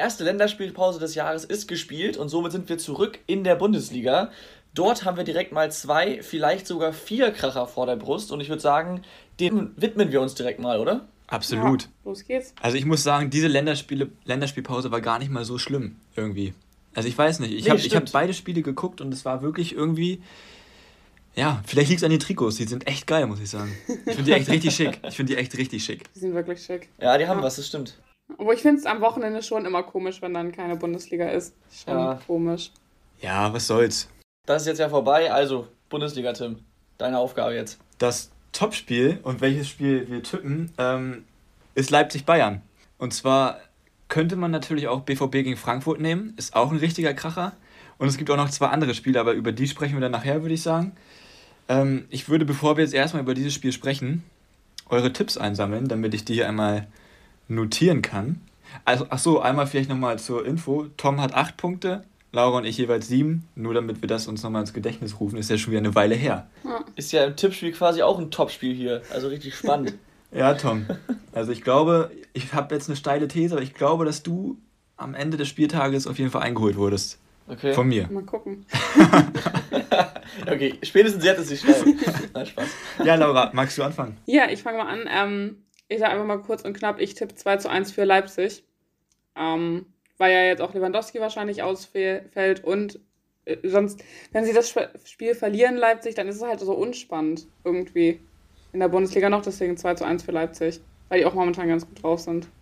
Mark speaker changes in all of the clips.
Speaker 1: Erste Länderspielpause des Jahres ist gespielt und somit sind wir zurück in der Bundesliga. Dort haben wir direkt mal zwei, vielleicht sogar vier Kracher vor der Brust und ich würde sagen, dem widmen wir uns direkt mal, oder?
Speaker 2: Absolut.
Speaker 3: Ja, los geht's.
Speaker 2: Also ich muss sagen, diese Länderspiele, Länderspielpause war gar nicht mal so schlimm irgendwie. Also ich weiß nicht, ich
Speaker 1: Nee,
Speaker 2: habe hab beide Spiele geguckt und es war wirklich irgendwie, ja, vielleicht liegt es an den Trikots, die sind echt geil, muss ich sagen. Ich finde die echt richtig schick. Ich finde die echt richtig schick.
Speaker 3: Die sind wirklich schick.
Speaker 1: Ja, die haben
Speaker 3: Ja.
Speaker 1: was, das stimmt.
Speaker 3: Aber ich finde es am Wochenende schon immer komisch, wenn dann keine Bundesliga ist. Schon
Speaker 1: Ja.
Speaker 3: komisch.
Speaker 2: Ja, was soll's.
Speaker 1: Das ist jetzt ja vorbei, also Bundesliga, Tim. Deine Aufgabe jetzt.
Speaker 2: Das Topspiel und welches Spiel wir tippen, ähm, ist Leipzig-Bayern. Und zwar könnte man natürlich auch BVB gegen Frankfurt nehmen, ist auch ein richtiger Kracher. Und es gibt auch noch zwei andere Spiele, aber über die sprechen wir dann nachher, würde ich sagen. Ähm, ich würde, bevor wir jetzt erstmal über dieses Spiel sprechen, eure Tipps einsammeln, damit ich die hier einmal notieren kann. Also, ach so, einmal vielleicht nochmal zur Info. Tom hat acht Punkte, Laura und ich jeweils sieben. Nur damit wir das uns nochmal ins Gedächtnis rufen, ist ja schon wieder eine Weile her.
Speaker 1: Ist ja im Tippspiel quasi auch ein Topspiel hier. Also richtig spannend.
Speaker 2: Ja, Tom. Also ich glaube, ich habe jetzt eine steile These, aber ich glaube, dass du am Ende des Spieltages auf jeden Fall eingeholt wurdest.
Speaker 1: Okay.
Speaker 2: Von mir.
Speaker 3: Mal gucken.
Speaker 1: okay, spätestens jetzt ist sie schnell. Nein, Spaß.
Speaker 2: Ja, Laura, magst du anfangen?
Speaker 3: Ja, ich fange mal an. Ähm, ich sage einfach mal kurz und knapp, ich tippe 2 zu 1 für Leipzig. Ähm, weil ja jetzt auch Lewandowski wahrscheinlich ausfällt und äh, sonst, wenn sie das Sp- Spiel verlieren, Leipzig, dann ist es halt so unspannend irgendwie in der Bundesliga noch, deswegen 2 zu 1 für Leipzig, weil die auch momentan ganz gut drauf sind.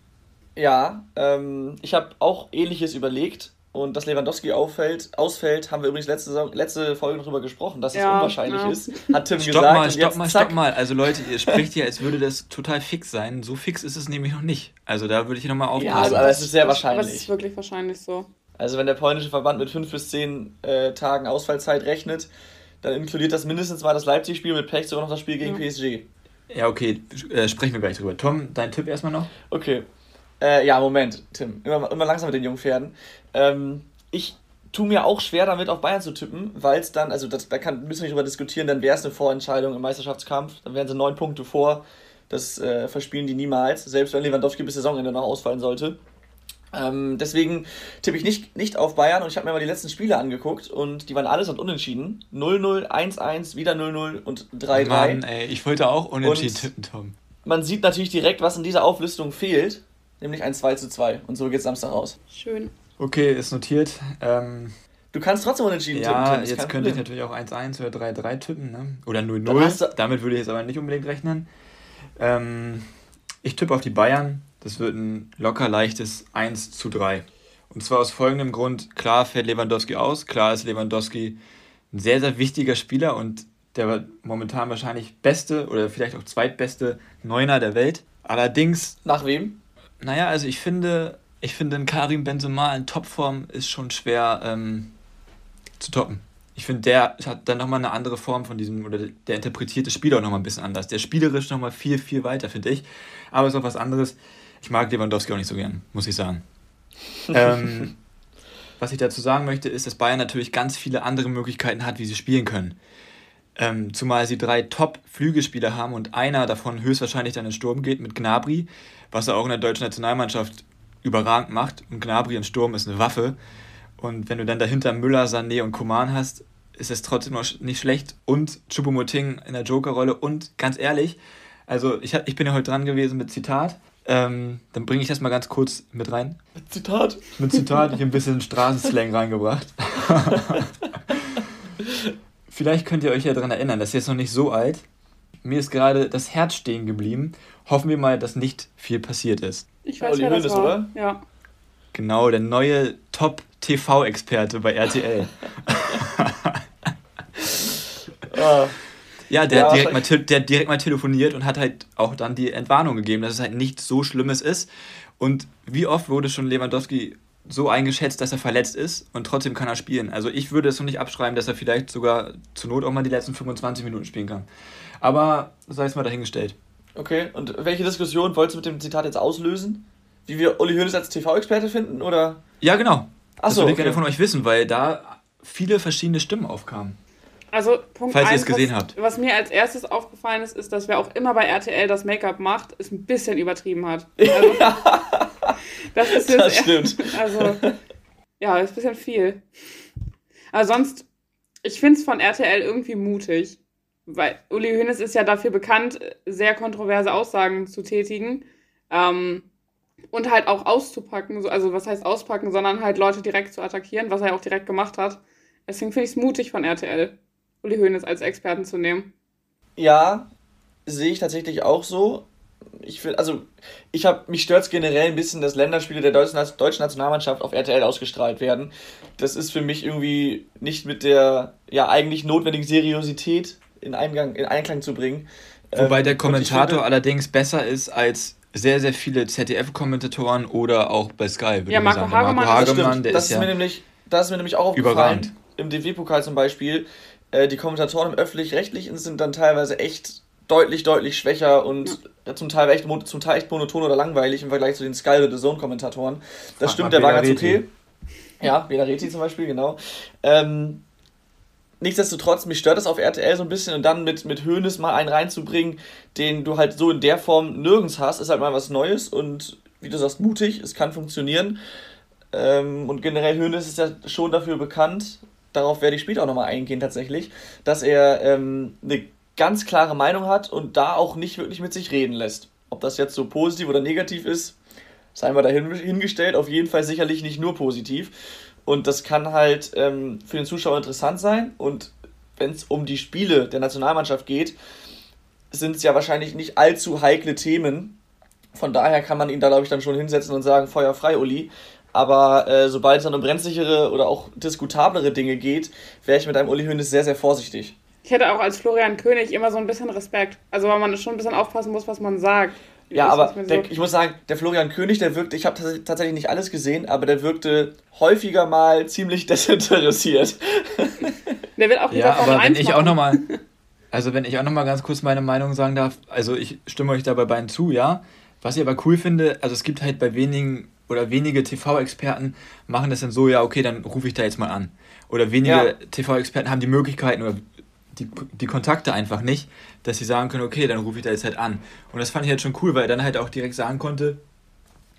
Speaker 1: Ja, ähm, ich habe auch ähnliches überlegt. Und dass Lewandowski auffällt, ausfällt, haben wir übrigens letzte, Saison- letzte Folge noch drüber gesprochen, dass es
Speaker 3: Ja,
Speaker 1: unwahrscheinlich
Speaker 3: ja.
Speaker 1: ist. Hat Tim
Speaker 2: Stopp
Speaker 1: gesagt.
Speaker 2: mal, stopp
Speaker 1: jetzt,
Speaker 2: mal,
Speaker 1: zack.
Speaker 2: stopp mal. Also Leute, ihr sprecht hier, als würde das total fix sein. So fix ist es nämlich noch nicht. Also da würde ich nochmal aufpassen.
Speaker 1: Ja, also, aber es ist sehr
Speaker 3: Aber es
Speaker 1: wahrscheinlich.
Speaker 3: ist wirklich wahrscheinlich so.
Speaker 1: Also wenn der polnische Verband mit fünf bis zehn äh, Tagen Ausfallzeit rechnet, dann inkludiert das mindestens mal das Leipzig-Spiel mit Pech sogar noch das Spiel gegen
Speaker 3: Ja.
Speaker 1: PSG.
Speaker 2: ja, okay, äh, sprechen wir gleich drüber. Tom, dein Tipp erstmal noch?
Speaker 1: Okay. Äh, ja, Moment, Tim. Immer, immer langsam mit den jungen Pferden. Ähm, ich tue mir auch schwer damit, auf Bayern zu tippen, weil es dann, also das, da kann, müssen wir nicht drüber diskutieren, dann wäre es eine Vorentscheidung im Meisterschaftskampf. Dann wären sie neun Punkte vor. Das äh, verspielen die niemals, selbst wenn Lewandowski bis Saisonende noch ausfallen sollte. Ähm, deswegen tippe ich nicht, nicht auf Bayern und ich habe mir mal die letzten Spiele angeguckt und die waren allesamt unentschieden. 0-0, 1-1, wieder 0-0 und 3-3.
Speaker 2: Mann, ey, ich wollte auch unentschieden
Speaker 1: Und-
Speaker 2: tippen, Tom.
Speaker 1: Man sieht natürlich direkt, was in dieser Auflistung fehlt, nämlich ein 2 zu 2. Und so geht Samstag aus.
Speaker 3: Schön.
Speaker 2: Okay, ist notiert. Ähm,
Speaker 1: Du kannst trotzdem unentschieden
Speaker 2: ja,
Speaker 1: tippen. Ist
Speaker 2: jetzt könnte ich natürlich auch 1-1 oder 3-3 tippen, ne? Oder
Speaker 1: Dann hast
Speaker 2: 0-0.
Speaker 1: du-
Speaker 2: Damit würde ich jetzt aber nicht unbedingt rechnen. Ähm, ich tippe auf die Bayern. Das wird ein locker leichtes 1 zu 3. Und zwar aus folgendem Grund: klar fällt Lewandowski aus. Klar ist Lewandowski ein sehr, sehr wichtiger Spieler und der momentan wahrscheinlich beste oder vielleicht auch zweitbeste Neuner der Welt. Allerdings
Speaker 1: Nach wem?
Speaker 2: Naja, also ich finde, ich finde, ein Karim Benzema in Topform ist schon schwer ähm, zu toppen. Ich finde, der hat dann nochmal eine andere Form von diesem, oder der interpretiert das Spiel auch nochmal ein bisschen anders. Der spielerisch nochmal viel, viel weiter, finde ich. Aber ist auch was anderes. Ich mag Lewandowski auch nicht so gern, muss ich sagen. ähm, was ich dazu sagen möchte, ist, dass Bayern natürlich ganz viele andere Möglichkeiten hat, wie sie spielen können. Ähm, zumal sie drei Top-Flügelspieler haben und einer davon höchstwahrscheinlich dann in den Sturm geht mit Gnabry, was er auch in der deutschen Nationalmannschaft überragend macht. Und Gnabry im Sturm ist eine Waffe. Und wenn du dann dahinter Müller, Sané und Coman hast, ist es trotzdem noch nicht schlecht. Und Choupo-Moting in der Joker-Rolle. Und ganz ehrlich, also ich, ich bin ja heute dran gewesen mit Zitat. Ähm, dann bringe ich das mal ganz kurz mit rein.
Speaker 1: Zitat.
Speaker 2: Mit Zitat, ich habe ein bisschen Straßenslang reingebracht. Vielleicht könnt ihr euch ja daran erinnern, das ist jetzt noch nicht so alt. Mir ist gerade das Herz stehen geblieben. Hoffen wir mal, dass nicht viel passiert ist.
Speaker 3: Ich weiß, das
Speaker 1: Hoeneß,
Speaker 3: war.
Speaker 1: oder?
Speaker 3: Ja.
Speaker 2: Genau, der neue Top-TV-Experte bei RTL. Ja, der,
Speaker 1: Ja,
Speaker 2: hat direkt mal, der hat direkt mal telefoniert und hat halt auch dann die Entwarnung gegeben, dass es halt nicht so Schlimmes ist. Und wie oft wurde schon Lewandowski so eingeschätzt, dass er verletzt ist und trotzdem kann er spielen. Also ich würde es noch nicht abschreiben, dass er vielleicht sogar zur Not auch mal die letzten 25 Minuten spielen kann. Aber sei es mal dahingestellt.
Speaker 1: Okay, und welche Diskussion wolltest du mit dem Zitat jetzt auslösen? Wie wir Uli Hoeneß als TV-Experte finden, oder?
Speaker 2: Ja, genau.
Speaker 1: Ach
Speaker 2: das
Speaker 1: so,
Speaker 2: würde ich
Speaker 1: okay.
Speaker 2: gerne von euch wissen, weil da viele verschiedene Stimmen aufkamen.
Speaker 3: Also Punkt
Speaker 2: Falls ihr
Speaker 3: eins,
Speaker 2: es gesehen
Speaker 3: was,
Speaker 2: habt.
Speaker 3: was mir als erstes aufgefallen ist, ist, dass wer auch immer bei RTL das Make-up macht, es ein bisschen übertrieben hat. Also, das ist jetzt
Speaker 1: Das stimmt.
Speaker 3: Also, ja, ist ein bisschen viel. Aber sonst, ich finde es von RTL irgendwie mutig. Weil Uli Hoeneß ist ja dafür bekannt, sehr kontroverse Aussagen zu tätigen. Ähm, und halt auch auszupacken. So, also was heißt auspacken, sondern halt Leute direkt zu attackieren, was er auch direkt gemacht hat. Deswegen finde ich es mutig von RTL, Uli Hoeneß als Experten zu nehmen.
Speaker 1: Ja, sehe ich tatsächlich auch so. Ich finde, also, ich habe, mich stört generell ein bisschen, dass Länderspiele der deutschen, deutschen Nationalmannschaft auf RTL ausgestrahlt werden. Das ist für mich irgendwie nicht mit der, ja, eigentlich notwendigen Seriosität in, Eingang, in Einklang zu bringen.
Speaker 2: Wobei
Speaker 1: Ähm,
Speaker 2: der
Speaker 1: ich
Speaker 2: Kommentator
Speaker 1: finde-
Speaker 2: allerdings besser ist als sehr, sehr viele ZDF-Kommentatoren oder auch bei Sky, würde
Speaker 3: Ja,
Speaker 2: ich
Speaker 3: Marco
Speaker 2: sagen.
Speaker 3: Hagemann-
Speaker 2: Marco
Speaker 1: Das
Speaker 2: Hagemann,
Speaker 1: stimmt.
Speaker 2: der
Speaker 1: das
Speaker 2: ist
Speaker 1: ist
Speaker 2: ja
Speaker 1: mir nämlich, das ist mir nämlich auch aufgefallen.
Speaker 2: überragend.
Speaker 1: Im DFB-Pokal zum Beispiel, äh, die Kommentatoren im Öffentlich-Rechtlichen sind dann teilweise echt deutlich, deutlich schwächer und ja, zum, Teil echt, zum Teil echt monoton oder langweilig im Vergleich zu den Sky oder The Zone-Kommentatoren. Das
Speaker 2: Frag
Speaker 1: stimmt, der war ganz okay. Ja, Bela Reti zum Beispiel, genau. Ähm, nichtsdestotrotz, mich stört das auf RTL so ein bisschen und dann mit, mit Hoeneß mal einen reinzubringen, den du halt so in der Form nirgends hast, ist halt mal was Neues und wie du sagst, mutig, es kann funktionieren. Ähm, und generell Hoeneß ist ja schon dafür bekannt, darauf werde ich später auch nochmal eingehen tatsächlich, dass er ähm, eine ganz klare Meinung hat und da auch nicht wirklich mit sich reden lässt. Ob das jetzt so positiv oder negativ ist, sei mal dahin hingestellt, auf jeden Fall sicherlich nicht nur positiv. Und das kann halt ähm, für den Zuschauer interessant sein. Und wenn es um die Spiele der Nationalmannschaft geht, sind es ja wahrscheinlich nicht allzu heikle Themen. Von daher kann man ihn da, glaube ich, dann schon hinsetzen und sagen, Feuer frei, Uli. Aber äh, sobald es dann um brenzlichere oder auch diskutablere Dinge geht, wäre ich mit einem Uli Hoeneß sehr, sehr vorsichtig.
Speaker 3: Ich hätte auch als Florian König immer so ein bisschen Respekt. Also weil man schon ein bisschen aufpassen muss, was man sagt.
Speaker 1: Ja, aber
Speaker 3: so-
Speaker 1: der, ich muss sagen, der Florian König, der wirkte, ich habe tats tatsächlich nicht alles gesehen, aber der wirkte häufiger mal ziemlich desinteressiert.
Speaker 3: der wird auch wieder
Speaker 2: Ja, aber wenn
Speaker 3: 1
Speaker 2: ich auch
Speaker 3: machen.
Speaker 2: nochmal, also wenn ich auch nochmal ganz kurz meine Meinung sagen darf, also ich stimme euch dabei beiden zu, ja. Was ich aber cool finde, also es gibt halt bei wenigen oder wenige TV-Experten machen das dann so, ja, okay, dann rufe ich da jetzt mal an. Oder wenige
Speaker 1: Ja.
Speaker 2: TV-Experten haben die Möglichkeiten oder die, die Kontakte einfach nicht, dass sie sagen können, okay, dann rufe ich da jetzt halt an. Und das fand ich halt schon cool, weil er dann halt auch direkt sagen konnte,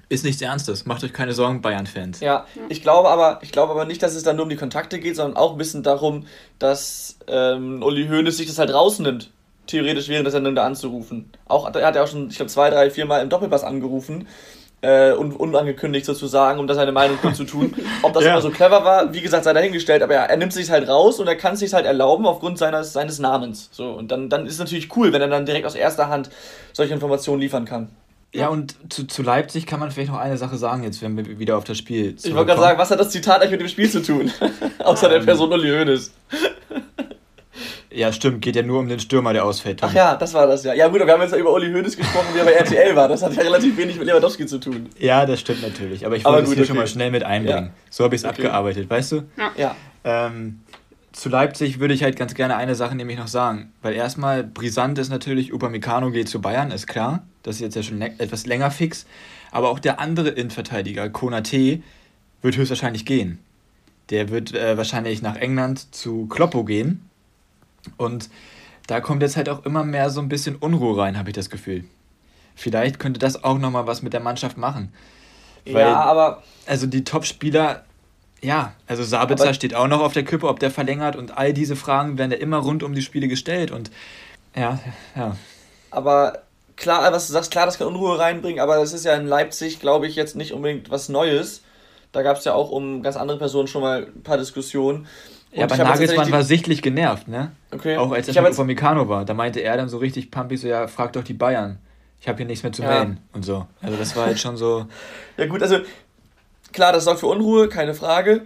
Speaker 2: ist nichts Ernstes, macht euch keine Sorgen, Bayern-Fans.
Speaker 1: Ja, ich glaube aber, ich glaube aber nicht, dass es dann nur um die Kontakte geht, sondern auch ein bisschen darum, dass ähm, Uli Hoeneß sich das halt rausnimmt, theoretisch während des Sendung da anzurufen. Auch, er hat ja auch schon, ich glaube, zwei, drei, vier Mal im Doppelpass angerufen. Äh, und unangekündigt sozusagen, um da seine Meinung kundzutun. Ob das
Speaker 2: Ja.
Speaker 1: immer so clever war, wie gesagt, sei dahingestellt, aber er, er nimmt sich halt raus und er kann es sich halt erlauben aufgrund seines, seines Namens. So, und dann, dann ist es natürlich cool, wenn er dann direkt aus erster Hand solche Informationen liefern kann.
Speaker 2: Ja, und zu, zu Leipzig kann man vielleicht noch eine Sache sagen, jetzt wenn wir wieder auf das Spiel
Speaker 1: Ich wollte gerade sagen, was hat das Zitat eigentlich mit dem Spiel zu tun? Außer der
Speaker 2: Ähm.
Speaker 1: Person Uli Hoeneß.
Speaker 2: Ja, stimmt, geht ja nur um den Stürmer, der ausfällt. Tom.
Speaker 1: Ach ja, das war das ja. Ja gut, wir haben jetzt ja über Uli Hoeneß gesprochen, wie er bei RTL war. Das hat ja relativ wenig mit Lewandowski zu tun.
Speaker 2: Ja, das stimmt natürlich. Aber ich wollte es hier
Speaker 1: okay.
Speaker 2: schon mal schnell mit einbringen.
Speaker 1: Ja.
Speaker 2: So habe ich es
Speaker 1: Okay.
Speaker 2: abgearbeitet, weißt du?
Speaker 1: Ja.
Speaker 2: Ähm, zu Leipzig würde ich halt ganz gerne eine Sache nämlich noch sagen. Weil erstmal brisant ist natürlich, Upamecano geht zu Bayern, ist klar. Das ist jetzt ja schon etwas länger fix. Aber auch der andere Innenverteidiger, Konate, wird höchstwahrscheinlich gehen. Der wird äh, wahrscheinlich nach England zu Kloppo gehen. Und da kommt jetzt halt auch immer mehr so ein bisschen Unruhe rein, habe ich das Gefühl. Vielleicht könnte das auch nochmal was mit der Mannschaft machen. Weil-
Speaker 1: ja, aber
Speaker 2: Also die Top-Spieler, ja, also Sabitzer steht auch noch auf der Kippe, ob der verlängert und all diese Fragen werden ja immer rund um die Spiele gestellt und ja, ja.
Speaker 1: aber klar, was du sagst, klar, das kann Unruhe reinbringen, aber das ist ja in Leipzig, glaube ich, jetzt nicht unbedingt was Neues. Da gab es ja auch um ganz andere Personen schon mal ein paar Diskussionen.
Speaker 2: Ja, aber
Speaker 1: jetzt
Speaker 2: Nagelsmann war sichtlich genervt, ne?
Speaker 1: okay.
Speaker 2: Auch als er
Speaker 1: jetzt,
Speaker 2: Upamecano war. Da meinte er dann so richtig pumpig so, ja, frag doch die Bayern. Ich habe hier nichts mehr zu
Speaker 1: Ja.
Speaker 2: melden und so. Also das war halt schon so,
Speaker 1: Ja gut, also klar, das sorgt für Unruhe, keine Frage.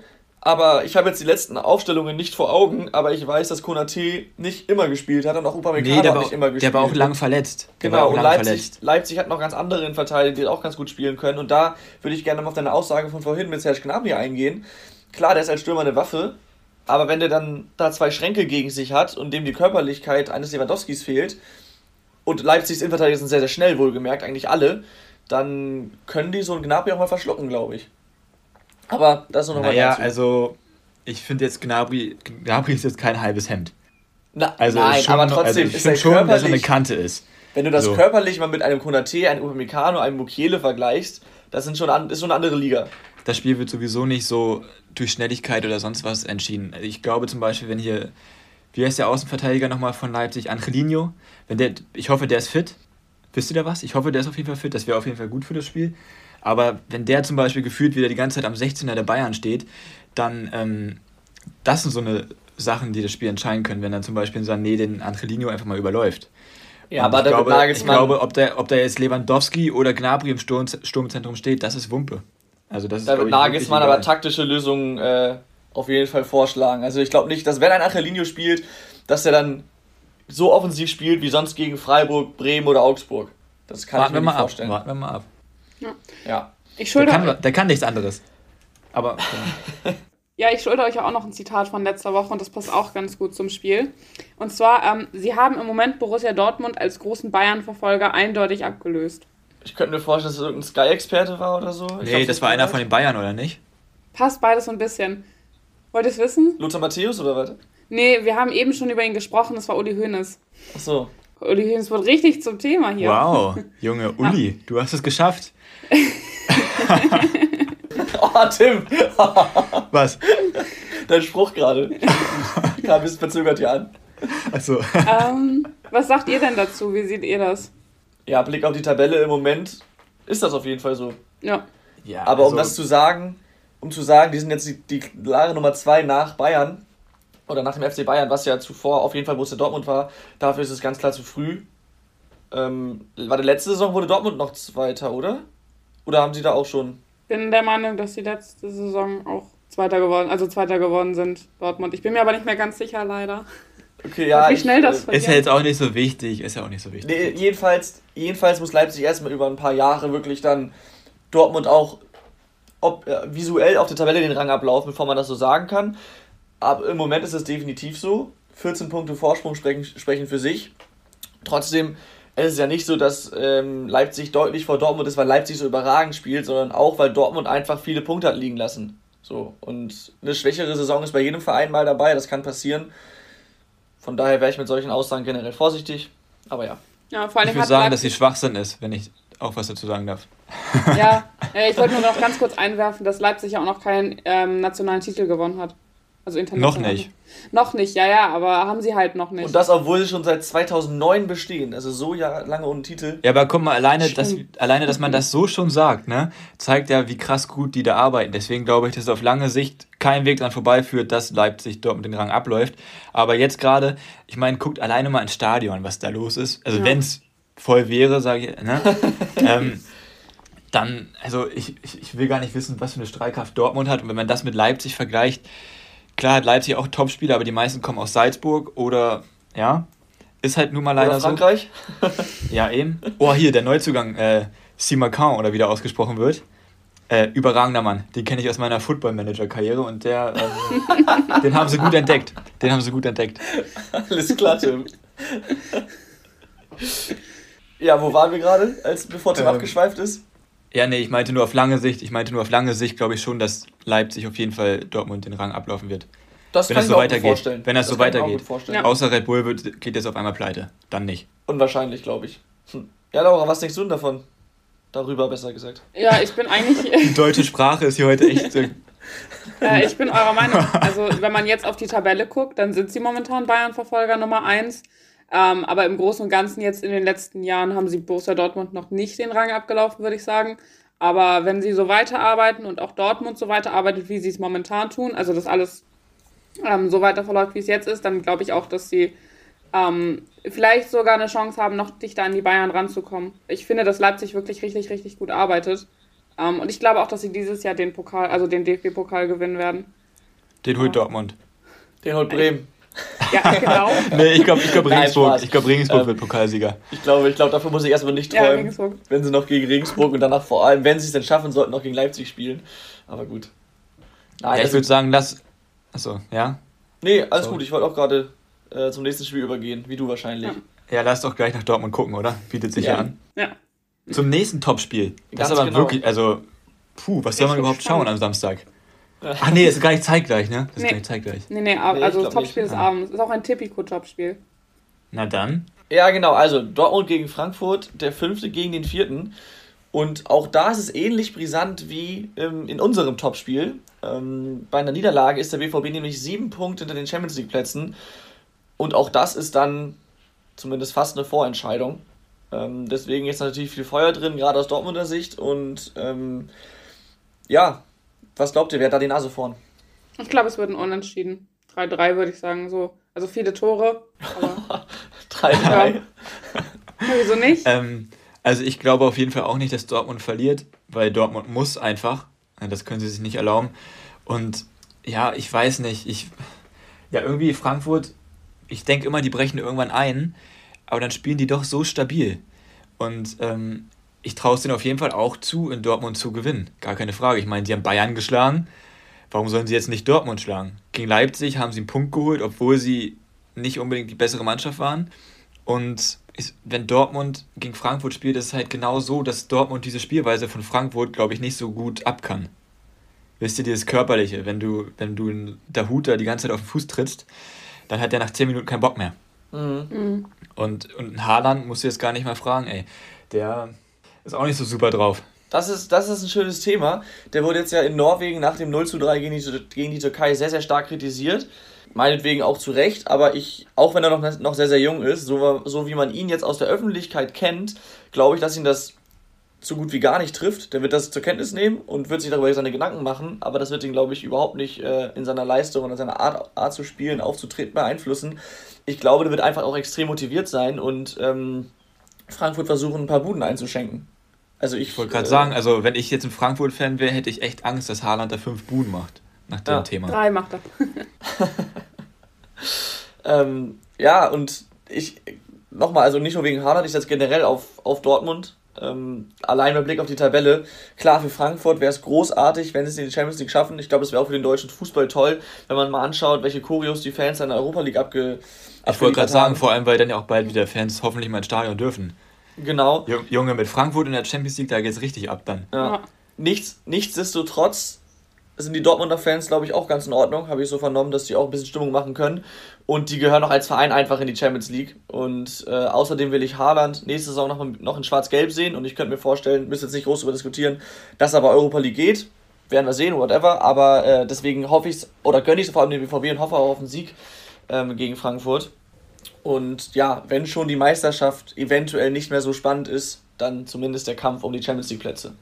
Speaker 1: Aber ich habe jetzt die letzten Aufstellungen nicht vor Augen, aber ich weiß, dass Konate nicht immer gespielt hat und auch Upamecano
Speaker 2: nee,
Speaker 1: hat nicht immer gespielt.
Speaker 2: der war auch lang verletzt. Der
Speaker 1: Genau, und Leipzig,
Speaker 2: verletzt.
Speaker 1: Leipzig hat noch ganz andere Innenverteidiger, die auch ganz gut spielen können. Und da würde ich gerne mal auf deine Aussage von vorhin mit Serge Gnabry eingehen. Klar, der ist als Stürmer eine Waffe, aber wenn der dann da zwei Schränke gegen sich hat und dem die Körperlichkeit eines Lewandowskis fehlt, und Leipzigs Innenverteidiger sind sehr, sehr schnell, wohlgemerkt, eigentlich alle, dann können die so ein Gnabry auch mal verschlucken, glaube ich. Aber das nur
Speaker 2: nochmal naja, dazu. also ich finde jetzt Gnabry, Gnabry ist jetzt kein halbes Hemd. Na, also nein, aber trotzdem
Speaker 1: also ich ist schon, dass er eine Kante ist. Wenn du das so. körperlich mal mit einem Konate, einem Upamecano, einem Mukiele vergleichst, das sind schon, ist schon eine andere Liga.
Speaker 2: Das Spiel wird sowieso nicht so durch Schnelligkeit oder sonst was entschieden. Ich glaube zum Beispiel, wenn hier, wie heißt der Außenverteidiger nochmal von Leipzig, Angelino, wenn der, ich hoffe, der ist fit. Wisst ihr da was? Ich hoffe, der ist auf jeden Fall fit. Das wäre auf jeden Fall gut für das Spiel. Aber wenn der zum Beispiel gefühlt wieder die ganze Zeit am 16er der Bayern steht, dann, ähm, das sind so eine Sachen, die das Spiel entscheiden können, wenn dann zum Beispiel Sané den Angelino einfach mal überläuft. Ja, aber ich glaube, ich glaube, ob der, ob der jetzt Lewandowski oder Gnabry im Sturm, Sturmzentrum steht, das ist Wumpe. Also das ist,
Speaker 1: da wird Nagelsmann aber taktische Lösungen äh, auf jeden Fall vorschlagen. Also ich glaube nicht, dass wenn ein Angelino spielt, dass er dann so offensiv spielt wie sonst gegen Freiburg, Bremen oder Augsburg. Das kann Warten ich mir nicht vorstellen. Ab. Warten wir mal ab.
Speaker 2: Ja. ja. Ich schulde der, kann, der kann nichts anderes. Aber.
Speaker 3: Ja. Ja, ich schulde euch ja auch noch ein Zitat von letzter Woche und das passt auch ganz gut zum Spiel. Und zwar, ähm, sie haben im Moment Borussia Dortmund als großen Bayern-Verfolger eindeutig abgelöst.
Speaker 1: Ich könnte mir vorstellen, dass es irgendein Sky-Experte war oder so.
Speaker 2: Ich nee, das war einer von den Bayern, oder nicht?
Speaker 3: Passt beides so ein bisschen. Wollt ihr es wissen?
Speaker 1: Lothar Matthäus oder was?
Speaker 3: Nee, wir haben eben schon über ihn gesprochen, das war Uli Hoeneß. Ach so. Uli Hoeneß wurde richtig zum Thema hier.
Speaker 2: Wow, Junge, Uli, ja. du hast es geschafft.
Speaker 1: oh, Tim. Was? Dein Spruch gerade. Kam ein bisschen verzögert hier an.
Speaker 2: Also.
Speaker 3: Ähm, was sagt ihr denn dazu? Wie seht ihr das?
Speaker 1: Ja, Blick auf die Tabelle im Moment ist das auf jeden Fall so. Ja. ja Aber also, um das zu sagen, um zu sagen, die sind jetzt die, die klare Nummer 2 nach Bayern oder nach dem FC Bayern, was ja zuvor auf jeden Fall Borussia Dortmund war, dafür ist es ganz klar zu früh. Ähm, war die letzte Saison wurde Dortmund noch Zweiter, oder? Oder haben sie da auch schon?
Speaker 3: Bin der Meinung, dass die letzte Saison auch Zweiter geworden, also Zweiter geworden sind, Dortmund. Ich bin mir aber nicht mehr ganz sicher, leider. Okay, ja.
Speaker 2: Wie schnell ich, das Ist ja jetzt auch nicht so wichtig, ist ja auch nicht so wichtig.
Speaker 1: Nee, jedenfalls, jedenfalls muss Leipzig erstmal über ein paar Jahre wirklich dann Dortmund auch ob, äh, visuell auf der Tabelle den Rang ablaufen, bevor man das so sagen kann. Aber im Moment ist es definitiv so. 14 Punkte Vorsprung sprechen, sprechen für sich. Trotzdem es ist ja nicht so, dass ähm, Leipzig deutlich vor Dortmund ist, weil Leipzig so überragend spielt, sondern auch, weil Dortmund einfach viele Punkte hat liegen lassen. So, und eine schwächere Saison ist bei jedem Verein mal dabei, das kann passieren. Von daher wäre ich mit solchen Aussagen generell vorsichtig. Aber ja.
Speaker 2: ja vor allem ich würde sagen, dass sie Schwachsinn ist, wenn ich auch was dazu sagen darf.
Speaker 3: Ja, ich wollte nur noch ganz kurz einwerfen, dass Leipzig ja auch noch keinen ähm, nationalen Titel gewonnen hat. Also international. Noch nicht. Noch nicht, ja, ja, aber haben sie halt noch nicht.
Speaker 1: Und das, obwohl sie schon seit 2009 bestehen. Also so lange ohne Titel.
Speaker 2: Ja, aber guck mal, alleine, dass, alleine, dass man das so schon sagt, ne, zeigt ja, wie krass gut die da arbeiten. Deswegen glaube ich, dass auf lange Sicht kein Weg dran vorbeiführt, dass Leipzig dort mit dem Rang abläuft. Aber jetzt gerade, ich meine, guckt alleine mal ins Stadion, was da los ist. Also ja. wenn es voll wäre, sage ich, ne? ähm, dann, also ich, ich, ich will gar nicht wissen, was für eine Streitkraft Dortmund hat. Und wenn man das mit Leipzig vergleicht, Klar hat Leipzig auch Topspieler, aber die meisten kommen aus Salzburg oder ja, ist halt nun mal leider oder Frankreich. so. ja, eben. Oh, hier der Neuzugang, äh, Simacan oder wie der ausgesprochen wird. Äh, überragender Mann. Den kenne ich aus meiner Football-Manager-Karriere und der, ähm, den haben sie gut entdeckt. Den haben sie gut entdeckt.
Speaker 1: Alles klar, Tim. ja, wo waren wir gerade, als bevor Tim ähm, abgeschweift ist?
Speaker 2: Ja, nee, ich meinte nur auf lange Sicht. Ich meinte nur auf lange Sicht, glaube ich schon, dass Leipzig auf jeden Fall Dortmund den Rang ablaufen wird. Das wenn kann es so weitergeht. Vorstellen. Wenn das, das so weitergeht. Ja. Außer Red Bull wird, geht jetzt auf einmal pleite. Dann nicht.
Speaker 1: Unwahrscheinlich, glaube ich. Hm. Ja, Laura, was denkst du denn davon? Darüber besser gesagt.
Speaker 3: Ja, ich bin eigentlich.
Speaker 2: Die deutsche Sprache ist hier heute echt.
Speaker 3: äh, ich bin eurer Meinung. Also, wenn man jetzt auf die Tabelle guckt, dann sind sie momentan Bayern-Verfolger Nummer 1. Ähm, aber im Großen und Ganzen jetzt in den letzten Jahren haben sie Borussia Dortmund noch nicht den Rang abgelaufen, würde ich sagen. Aber wenn sie so weiterarbeiten und auch Dortmund so weiterarbeitet, wie sie es momentan tun, also dass alles ähm, so weiter verläuft, wie es jetzt ist, dann glaube ich auch, dass sie ähm, vielleicht sogar eine Chance haben, noch dichter an die Bayern ranzukommen. Ich finde, dass Leipzig wirklich richtig, richtig gut arbeitet. Ähm, und ich glaube auch, dass sie dieses Jahr den Pokal, also den DFB-Pokal gewinnen werden.
Speaker 2: Den holt Dortmund.
Speaker 1: Den holt Bremen.
Speaker 2: Ja, genau. nee, ich glaube, ich glaub, Regensburg, ich glaub, Regensburg ähm, wird Pokalsieger.
Speaker 1: Ich glaube, ich glaub, dafür muss ich erstmal nicht träumen, ja, wenn sie noch gegen Regensburg und danach vor allem, wenn sie es dann schaffen sollten, noch gegen Leipzig spielen. Aber gut.
Speaker 2: Nein, ja, ich würde sagen, dass. Achso, ja?
Speaker 1: Nee, alles so. gut. Ich wollte auch gerade äh, zum nächsten Spiel übergehen, wie du wahrscheinlich.
Speaker 2: Ja, Ja, lass doch gleich nach Dortmund gucken, oder? Bietet sich ja,
Speaker 1: Ja.
Speaker 2: an.
Speaker 3: Ja.
Speaker 2: Zum nächsten Topspiel. Das
Speaker 1: Ganz
Speaker 2: ist aber
Speaker 1: genau.
Speaker 2: wirklich, also, puh, was soll
Speaker 3: Ich
Speaker 2: man überhaupt
Speaker 3: gespannt.
Speaker 2: schauen am Samstag? Ach nee, ist gar nicht zeitgleich, ne? Das ist
Speaker 3: Nee.
Speaker 2: gar nicht zeitgleich.
Speaker 3: Nee, nee, ab,
Speaker 1: Nee,
Speaker 3: also das Topspiel
Speaker 1: nicht.
Speaker 3: des
Speaker 2: Ah.
Speaker 3: Abends. Ist auch ein Tipico-Topspiel.
Speaker 2: Na dann.
Speaker 1: Ja, genau. Also Dortmund gegen Frankfurt, der fünfte gegen den vierten. Und auch da ist es ähnlich brisant wie ähm, in unserem Topspiel. Ähm, bei einer Niederlage ist der BVB nämlich sieben Punkte hinter den Champions League Plätzen. Und auch das ist dann zumindest fast eine Vorentscheidung. Ähm, deswegen ist natürlich viel Feuer drin, gerade aus Dortmunder Sicht. Und ähm, ja, was glaubt ihr, wer hat da die Nase vorn?
Speaker 3: Ich glaube, es wird ein Unentschieden. 3-3 würde ich sagen, so. Also viele Tore. Aber
Speaker 1: 3-3.
Speaker 3: Ja. wieso nicht?
Speaker 2: Ähm, also ich glaube auf jeden Fall auch nicht, dass Dortmund verliert, weil Dortmund muss einfach. Das können sie sich nicht erlauben. Und ja, ich weiß nicht. Ich, ja, irgendwie Frankfurt, ich denke immer, die brechen irgendwann ein, aber dann spielen die doch so stabil. Und ähm, ich traue es denen auf jeden Fall auch zu, in Dortmund zu gewinnen. Gar keine Frage. Ich meine, die haben Bayern geschlagen. Warum sollen sie jetzt nicht Dortmund schlagen? Gegen Leipzig haben sie einen Punkt geholt, obwohl sie nicht unbedingt die bessere Mannschaft waren. Und ist, wenn Dortmund gegen Frankfurt spielt, ist es halt genau so, dass Dortmund diese Spielweise von Frankfurt, glaube ich, nicht so gut ab kann. Wisst ihr, dieses Körperliche, wenn du, wenn du einen Dahuter die ganze Zeit auf den Fuß trittst, dann hat der nach 10 Minuten keinen Bock mehr.
Speaker 1: Mhm.
Speaker 3: Mhm.
Speaker 2: Und, und ein Haaland musst du jetzt gar nicht mal fragen, ey. Der ist auch nicht so super drauf.
Speaker 1: Das ist, das ist ein schönes Thema. Der wurde jetzt ja in Norwegen nach dem 0 zu 3 gegen die, gegen die Türkei sehr, sehr stark kritisiert. Meinetwegen auch zu Recht, aber ich, auch wenn er noch, noch sehr, sehr jung ist, so, so wie man ihn jetzt aus der Öffentlichkeit kennt, glaube ich, dass ihn das so gut wie gar nicht trifft. Der wird das zur Kenntnis nehmen und wird sich darüber seine Gedanken machen, aber das wird ihn, glaube ich, überhaupt nicht äh, in seiner Leistung und in seiner Art, Art zu spielen, aufzutreten beeinflussen. Ich glaube, der wird einfach auch extrem motiviert sein und ähm, Frankfurt versuchen, ein paar Buden einzuschenken. Also ich,
Speaker 2: Ich wollte gerade
Speaker 1: äh,
Speaker 2: sagen, also wenn ich jetzt ein Frankfurt-Fan wäre, hätte ich echt Angst, dass Haaland da fünf Buden macht. Nach dem
Speaker 1: Ja.
Speaker 2: Thema.
Speaker 3: Drei macht er.
Speaker 1: Ähm, ja, und ich, nochmal, also nicht nur wegen Haaland, ich setze generell auf, auf Dortmund. Ähm, allein mit Blick auf die Tabelle. Klar, für Frankfurt wäre es großartig, wenn sie es in die Champions League schaffen. Ich glaube, es wäre auch für den deutschen Fußball toll, wenn man mal anschaut, welche Choreos die Fans in der Europa League abge.
Speaker 2: Ich wollte gerade sagen, vor allem, weil dann ja auch bald wieder Fans hoffentlich mal ins Stadion dürfen.
Speaker 1: Genau.
Speaker 2: Ju- Junge, mit Frankfurt in der Champions League, da geht's richtig ab dann.
Speaker 1: Ja.
Speaker 3: Ja.
Speaker 1: Nichts, nichtsdestotrotz sind die Dortmunder Fans, glaube ich, auch ganz in Ordnung. Habe ich so vernommen, dass die auch ein bisschen Stimmung machen können. Und die gehören auch als Verein einfach in die Champions League. Und äh, außerdem will ich Haaland nächste Saison noch, noch in Schwarz-Gelb sehen. Und ich könnte mir vorstellen, müssen jetzt nicht groß darüber diskutieren, dass er bei Europa League geht. Werden wir sehen, whatever. Aber äh, deswegen hoffe ich es, oder gönne ich es vor allem dem BVB und hoffe auch auf einen Sieg ähm, gegen Frankfurt. Und ja, wenn schon die Meisterschaft eventuell nicht mehr so spannend ist, dann zumindest der Kampf um die Champions League Plätze.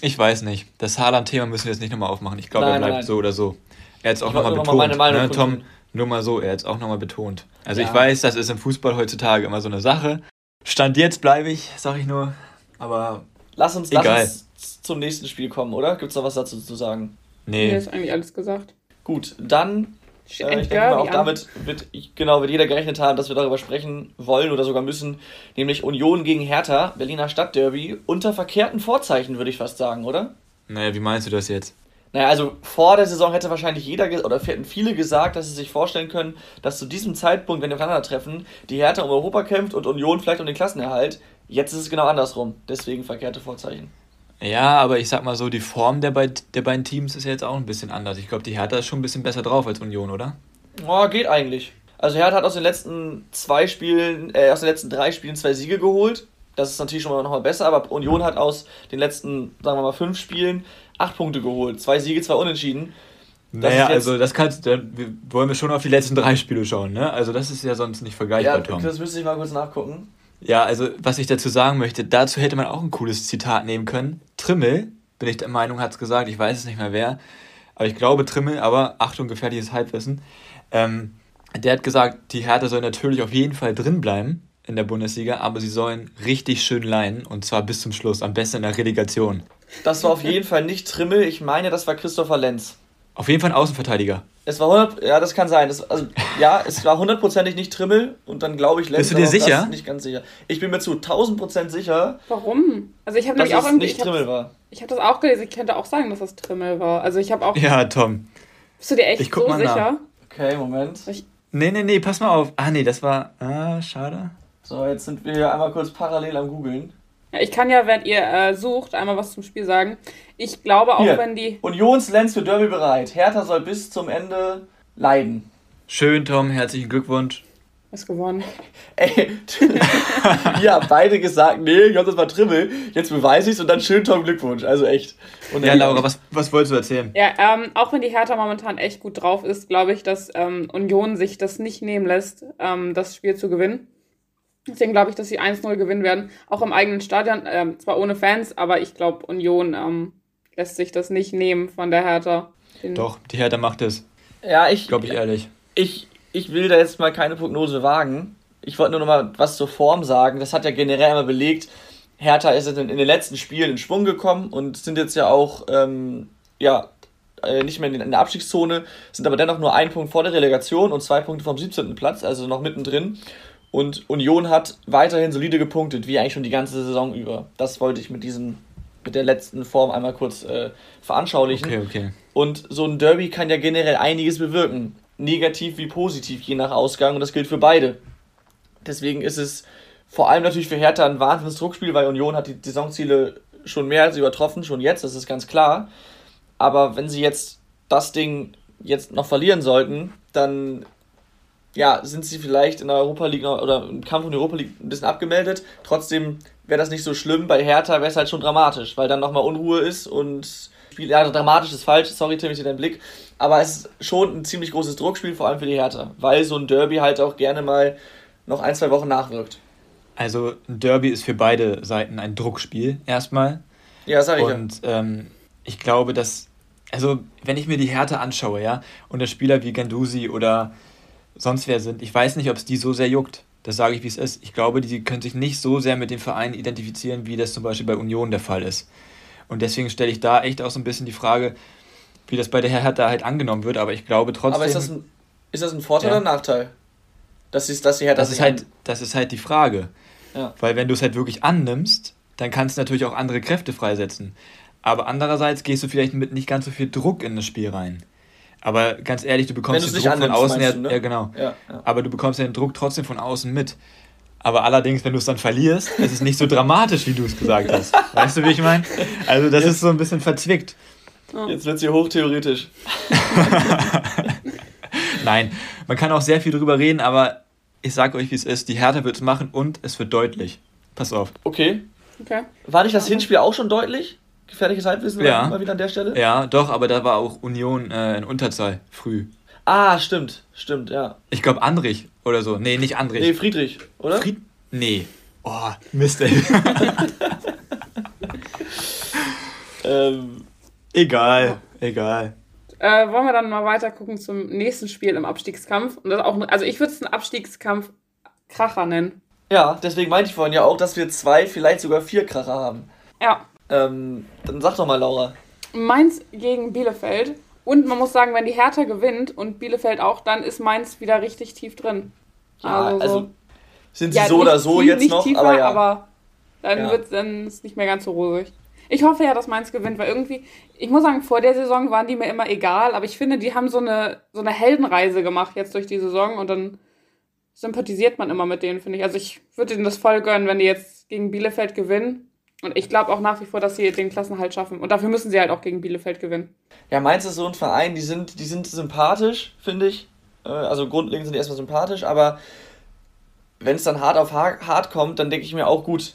Speaker 2: Ich weiß nicht. Das Haaland-Thema müssen wir jetzt nicht nochmal aufmachen. Ich glaube, er bleibt
Speaker 1: nein,
Speaker 2: so oder so. Er hat es auch nochmal
Speaker 1: noch mal
Speaker 2: betont.
Speaker 1: meine Meinung
Speaker 2: ne, Tom, nur mal so, er hat es auch nochmal betont. Also
Speaker 1: Ja.
Speaker 2: ich weiß, das ist im Fußball heutzutage immer so eine Sache. Stand jetzt bleibe ich, sag ich nur. Aber
Speaker 1: Lass uns,
Speaker 2: Egal.
Speaker 1: lass uns zum nächsten Spiel kommen, oder? Gibt es noch was dazu zu sagen?
Speaker 3: Mir
Speaker 2: nee.
Speaker 3: ist eigentlich alles gesagt.
Speaker 1: Gut, dann äh, ich denke mal, auch
Speaker 3: an.
Speaker 1: damit wird, genau, wird jeder gerechnet haben, dass wir darüber sprechen wollen oder sogar müssen, nämlich Union gegen Hertha, Berliner Stadtderby, unter verkehrten Vorzeichen, würde ich fast sagen, oder?
Speaker 2: Naja, wie meinst du das jetzt?
Speaker 1: Naja, also vor der Saison hätte wahrscheinlich jeder oder hätten viele gesagt, dass sie sich vorstellen können, dass zu diesem Zeitpunkt, wenn wir aufeinandertreffen, die Hertha um Europa kämpft und Union vielleicht um den Klassenerhalt. Jetzt ist es genau andersrum. Deswegen verkehrte Vorzeichen.
Speaker 2: Ja, aber ich sag mal so, die Form der, beid, der beiden Teams ist ja jetzt auch ein bisschen anders. Ich glaube, die Hertha ist schon ein bisschen besser drauf als Union, oder?
Speaker 1: Oh, geht eigentlich. Also Hertha hat aus den letzten zwei Spielen, äh, aus den letzten drei Spielen zwei Siege geholt. Das ist natürlich schon mal noch mal besser, aber Union hat aus den letzten, sagen wir mal, fünf Spielen acht Punkte geholt. Zwei Siege, zwei Unentschieden. Das
Speaker 2: naja, also das kannst da wir- wollen wir schon auf die letzten drei Spiele schauen, ne? Also das ist ja sonst nicht vergleichbar,
Speaker 1: Ja,
Speaker 2: Tom.
Speaker 1: das müsste ich mal kurz nachgucken.
Speaker 2: Ja, also was ich dazu sagen möchte, dazu hätte man auch ein cooles Zitat nehmen können. Trimmel, bin ich der Meinung, hat es gesagt, ich weiß es nicht mehr wer, aber ich glaube Trimmel, aber Achtung, gefährliches Halbwissen. Ähm, der hat gesagt, die Hertha soll natürlich auf jeden Fall drin bleiben in der Bundesliga, aber sie sollen richtig schön leihen und zwar bis zum Schluss, am besten in der Relegation.
Speaker 1: Das war auf jeden Fall nicht Trimmel. Ich meine, das war Christopher Lenz.
Speaker 2: Auf jeden Fall ein Außenverteidiger.
Speaker 1: Es war 100, ja, das kann sein. Das, also, ja, es war hundertprozentig nicht Trimmel und dann glaube ich Lenz.
Speaker 2: Bist du dir sicher?
Speaker 1: Nicht ganz sicher. Ich bin mir zu 1000 Prozent sicher,
Speaker 3: Warum? Also ich habe nämlich auch
Speaker 1: es
Speaker 3: irgendwie.
Speaker 1: nicht
Speaker 3: Ich
Speaker 1: Trimmel
Speaker 3: habe
Speaker 1: war.
Speaker 3: hab das auch gelesen. Ich könnte auch sagen, dass das Trimmel war. Also ich habe auch.
Speaker 2: Ja, Tom.
Speaker 3: Bist du dir echt
Speaker 2: Ich guck
Speaker 3: so
Speaker 2: mal nach.
Speaker 3: sicher?
Speaker 1: Okay, Moment.
Speaker 3: Ich,
Speaker 2: Nee, nee, nee, pass mal auf. Ah, nee, das war. Ah, schade.
Speaker 1: So, jetzt sind wir einmal kurz parallel am Googeln.
Speaker 3: Ja, ich kann ja, wenn ihr äh, sucht, einmal was zum Spiel sagen. Ich glaube auch,
Speaker 1: Hier,
Speaker 3: wenn die.
Speaker 1: Unions-Lenz für Derby bereit. Hertha soll bis zum Ende leiden.
Speaker 2: Schön, Tom, herzlichen Glückwunsch.
Speaker 3: Was gewonnen?
Speaker 1: Ey, habt beide gesagt, nee, ich hab das mal Trimmel. Jetzt beweise ich's und dann schön Tom Glückwunsch. Also echt. Und
Speaker 2: Ja, Laura, was, was wolltest du erzählen?
Speaker 3: Ja, ähm, auch wenn die Hertha momentan echt gut drauf ist, glaube ich, dass ähm, Union sich das nicht nehmen lässt, ähm, das Spiel zu gewinnen. Deswegen glaube ich, dass sie 1-0 gewinnen werden. Auch im eigenen Stadion, ähm, zwar ohne Fans, aber ich glaube, Union ähm, lässt sich das nicht nehmen von der Hertha. Den-
Speaker 2: Doch, die Hertha macht es.
Speaker 1: Ja, ich,
Speaker 2: Glaube ich ehrlich.
Speaker 1: ich, ich will da jetzt mal keine Prognose wagen. Ich wollte nur noch mal was zur Form sagen. Das hat ja generell immer belegt. Hertha ist in, in den letzten Spielen in Schwung gekommen und sind jetzt ja auch ähm, ja, äh, nicht mehr in, in der Abstiegszone, sind aber dennoch nur ein Punkt vor der Relegation und zwei Punkte vom 17. Platz, also noch mittendrin. Und Union hat weiterhin solide gepunktet, wie eigentlich schon die ganze Saison über. Das wollte ich mit diesem, mit der letzten Form einmal kurz äh, veranschaulichen.
Speaker 2: Okay, okay.
Speaker 1: Und so ein Derby kann ja generell einiges bewirken. Negativ wie positiv, je nach Ausgang. Und das gilt für beide. Deswegen ist es vor allem natürlich für Hertha ein wahnsinniges Druckspiel, weil Union hat die Saisonziele schon mehr als übertroffen, schon jetzt, das ist ganz klar. Aber wenn sie jetzt das Ding jetzt noch verlieren sollten, dann ja, sind sie vielleicht in der Europa League noch, oder im Kampf um die Europa League ein bisschen abgemeldet. Trotzdem wäre das nicht so schlimm. Bei Hertha wäre es halt schon dramatisch, weil dann nochmal Unruhe ist und Spiel, ja, dramatisch ist falsch, sorry Tim, ich sehe deinen Blick. Aber es ist schon ein ziemlich großes Druckspiel, vor allem für die Hertha, weil so ein Derby halt auch gerne mal noch ein, zwei Wochen nachwirkt.
Speaker 2: Also, ein Derby ist für beide Seiten ein Druckspiel, erstmal.
Speaker 1: Ja, sag ich
Speaker 2: Und ähm, ich glaube, dass, also wenn ich mir die Härte anschaue, ja, und das Spieler wie Gandusi oder sonst wer sind, ich weiß nicht, ob es die so sehr juckt. Das sage ich, wie es ist. Ich glaube, die können sich nicht so sehr mit dem Verein identifizieren, wie das zum Beispiel bei Union der Fall ist. Und deswegen stelle ich da echt auch so ein bisschen die Frage, wie das bei der Hertha halt angenommen wird. Aber ich glaube trotzdem,
Speaker 1: Aber ist das ein, ist das ein Vorteil
Speaker 2: Ja.
Speaker 1: oder ein Nachteil? Dass, sie, dass die Hertha
Speaker 2: das ist halt, das ist halt die Frage.
Speaker 1: Ja.
Speaker 2: Weil wenn du es halt wirklich annimmst, dann kannst du natürlich auch andere Kräfte freisetzen. Aber andererseits gehst du vielleicht mit nicht ganz so viel Druck in das Spiel rein. Aber ganz ehrlich, du bekommst den Druck von außen her,
Speaker 1: du, ne?
Speaker 2: ja genau.
Speaker 1: Ja, ja.
Speaker 2: Aber du bekommst den Druck trotzdem von außen mit. Aber allerdings, wenn du es dann verlierst, ist es nicht so dramatisch, wie du es gesagt hast. Weißt du, wie ich meine? Also das ist so ein bisschen verzwickt.
Speaker 1: Jetzt wird es hier hochtheoretisch.
Speaker 2: Nein, man kann auch sehr viel drüber reden, aber ich sage euch, wie es ist. Die Hertha wird es machen und es wird deutlich. Pass auf.
Speaker 1: Okay.
Speaker 3: Okay.
Speaker 1: War nicht das Hinspiel auch schon deutlich? Gefährliches Halbwissen
Speaker 2: Ja.
Speaker 1: mal wieder an der Stelle?
Speaker 2: Ja, doch, aber da war auch Union äh, in Unterzahl früh.
Speaker 1: Ah, stimmt. Stimmt, ja.
Speaker 2: Ich glaube Andrich oder so. Nee, nicht Andrich.
Speaker 1: Nee, Friedrich, oder?
Speaker 2: Fried nee. Oh, Mist, ey.
Speaker 1: ähm,
Speaker 2: egal, egal.
Speaker 3: Äh, wollen wir dann mal weiter gucken zum nächsten Spiel im Abstiegskampf? Und das auch, also ich würde es einen Abstiegskampf Kracher nennen.
Speaker 1: ja, deswegen meinte ich vorhin ja auch, dass wir zwei, vielleicht sogar vier Kracher haben.
Speaker 3: Ja.
Speaker 1: Ähm, dann sag doch mal, Laura.
Speaker 3: Mainz gegen Bielefeld. Und man muss sagen, wenn die Hertha gewinnt und Bielefeld auch, dann ist Mainz wieder richtig tief drin.
Speaker 1: Ja,
Speaker 3: Also so-
Speaker 1: also sind sie
Speaker 3: Ja,
Speaker 1: so oder so jetzt
Speaker 3: nicht
Speaker 1: noch,
Speaker 3: tiefer,
Speaker 1: aber ja.
Speaker 3: aber dann
Speaker 1: Ja.
Speaker 3: wird dann ist nicht mehr ganz so rosig. Ich hoffe ja, dass Mainz gewinnt, weil irgendwie, ich muss sagen, vor der Saison waren die mir immer egal, aber ich finde, die haben so eine, so eine Heldenreise gemacht jetzt durch die Saison und dann sympathisiert man immer mit denen, finde ich. Also ich würde ihnen das voll gönnen, wenn die jetzt gegen Bielefeld gewinnen. Und ich glaube auch nach wie vor, dass sie den Klassenhalt schaffen. Und dafür müssen sie halt auch gegen Bielefeld gewinnen.
Speaker 1: Ja, Mainz ist so ein Verein, die sind, die sind sympathisch, finde ich. Äh, Also grundlegend sind die erstmal sympathisch, aber wenn es dann hart auf ha- hart kommt, dann denke ich mir auch gut,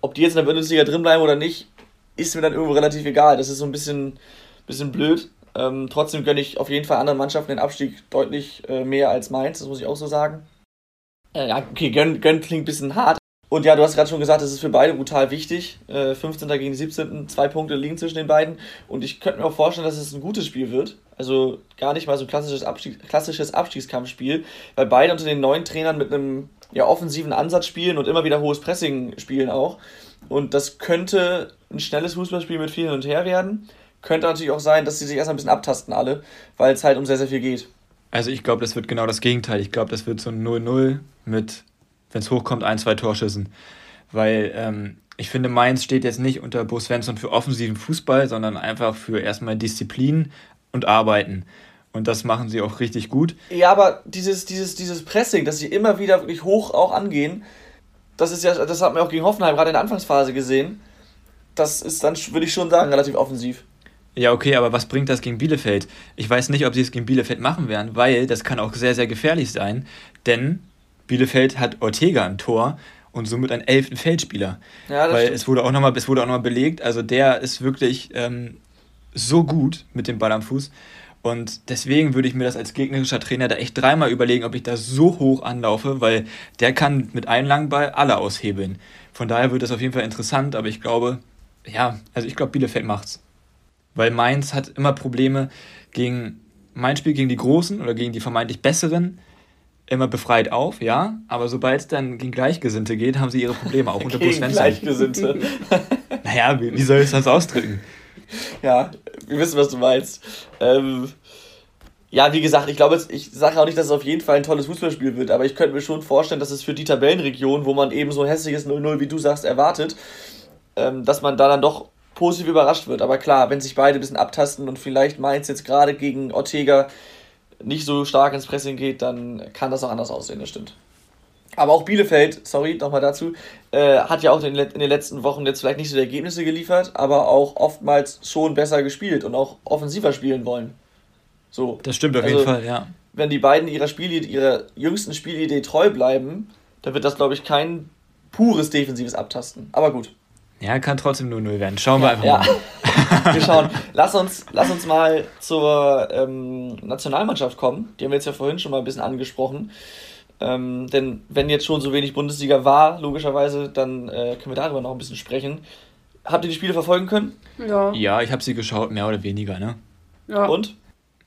Speaker 1: ob die jetzt in der Bundesliga drin bleiben oder nicht, ist mir dann irgendwo relativ egal. Das ist so ein bisschen, bisschen blöd. Ähm, trotzdem gönne ich auf jeden Fall anderen Mannschaften den Abstieg deutlich äh, mehr als Mainz, das muss ich auch so sagen. Äh, ja, okay, gönn, gönn klingt ein bisschen hart. Und ja, du hast gerade schon gesagt, das ist für beide brutal wichtig. Äh, 15. gegen 17. Zwei Punkte liegen zwischen den beiden. Und ich könnte mir auch vorstellen, dass es ein gutes Spiel wird. Also gar nicht mal so ein klassisches, Abstieg, klassisches Abstiegskampfspiel, weil beide unter den neuen Trainern mit einem ja, offensiven Ansatz spielen und immer wieder hohes Pressing spielen auch. Und das könnte ein schnelles Fußballspiel mit viel hin und her werden. Könnte natürlich auch sein, dass sie sich erstmal ein bisschen abtasten alle, weil es halt um sehr, sehr viel geht.
Speaker 2: Also ich glaube, das wird genau das Gegenteil. Ich glaube, das wird so ein 0-0 mit, wenn es hochkommt, ein, zwei Torschüssen. Weil ähm, ich finde, Mainz steht jetzt nicht unter Bo Svensson für offensiven Fußball, sondern einfach für erstmal Disziplin und Arbeiten. Und das machen sie auch richtig gut.
Speaker 1: Ja, aber dieses, dieses, dieses Pressing, dass sie immer wieder wirklich hoch auch angehen, das ist ja, das hat man auch gegen Hoffenheim gerade in der Anfangsphase gesehen. Das ist dann, würde ich schon sagen, relativ offensiv.
Speaker 2: Ja, okay, aber was bringt das gegen Bielefeld? Ich weiß nicht, ob sie es gegen Bielefeld machen werden, weil das kann auch sehr, sehr gefährlich sein, denn Bielefeld hat Ortega im Tor und somit einen elften Feldspieler. Ja, weil stimmt. es wurde auch nochmal, es wurde auch nochmal belegt, also der ist wirklich ähm, so gut mit dem Ball am Fuß. Und deswegen würde ich mir das als gegnerischer Trainer da echt dreimal überlegen, ob ich da so hoch anlaufe, weil der kann mit einem langen Ball alle aushebeln. Von daher wird das auf jeden Fall interessant, aber ich glaube, ja, also ich glaube, Bielefeld macht's. Weil Mainz hat immer Probleme gegen mein Spiel gegen die Großen oder gegen die vermeintlich Besseren immer befreit auf, ja, aber sobald es dann gegen Gleichgesinnte geht, haben sie ihre Probleme, auch unter Bruce Svensson. Gleichgesinnte. naja, wie, wie soll ich das ausdrücken?
Speaker 1: Ja, wir wissen, was du meinst. Ähm, ja, wie gesagt, ich glaube, ich sage auch nicht, dass es auf jeden Fall ein tolles Fußballspiel wird, aber ich könnte mir schon vorstellen, dass es für die Tabellenregion, wo man eben so ein hässliches 0-0, wie du sagst, erwartet, ähm, dass man da dann doch positiv überrascht wird. Aber klar, wenn sich beide ein bisschen abtasten und vielleicht Mainz jetzt gerade gegen Ortega nicht so stark ins Pressing geht, dann kann das auch anders aussehen, das stimmt. Aber auch Bielefeld, sorry, nochmal dazu, äh, hat ja auch in, in, den letzten Wochen jetzt vielleicht nicht so die Ergebnisse geliefert, aber auch oftmals schon besser gespielt und auch offensiver spielen wollen. So.
Speaker 2: Das stimmt auf also, jeden Fall, ja.
Speaker 1: Wenn die beiden ihrer, Spielidee, ihrer jüngsten Spielidee treu bleiben, dann wird das, glaube ich, kein pures defensives Abtasten. Aber gut.
Speaker 2: Ja, kann trotzdem nur 0 werden. Schauen wir einfach ja.
Speaker 1: mal. wir schauen. Lass uns, lass uns mal zur ähm, Nationalmannschaft kommen. Die haben wir jetzt ja vorhin schon mal ein bisschen angesprochen. Ähm, denn wenn jetzt schon so wenig Bundesliga war, logischerweise, dann äh, können wir darüber noch ein bisschen sprechen. Habt ihr die Spiele verfolgen können?
Speaker 2: Ja. Ja, ich habe sie geschaut, mehr oder weniger, ne?
Speaker 1: Ja. Und?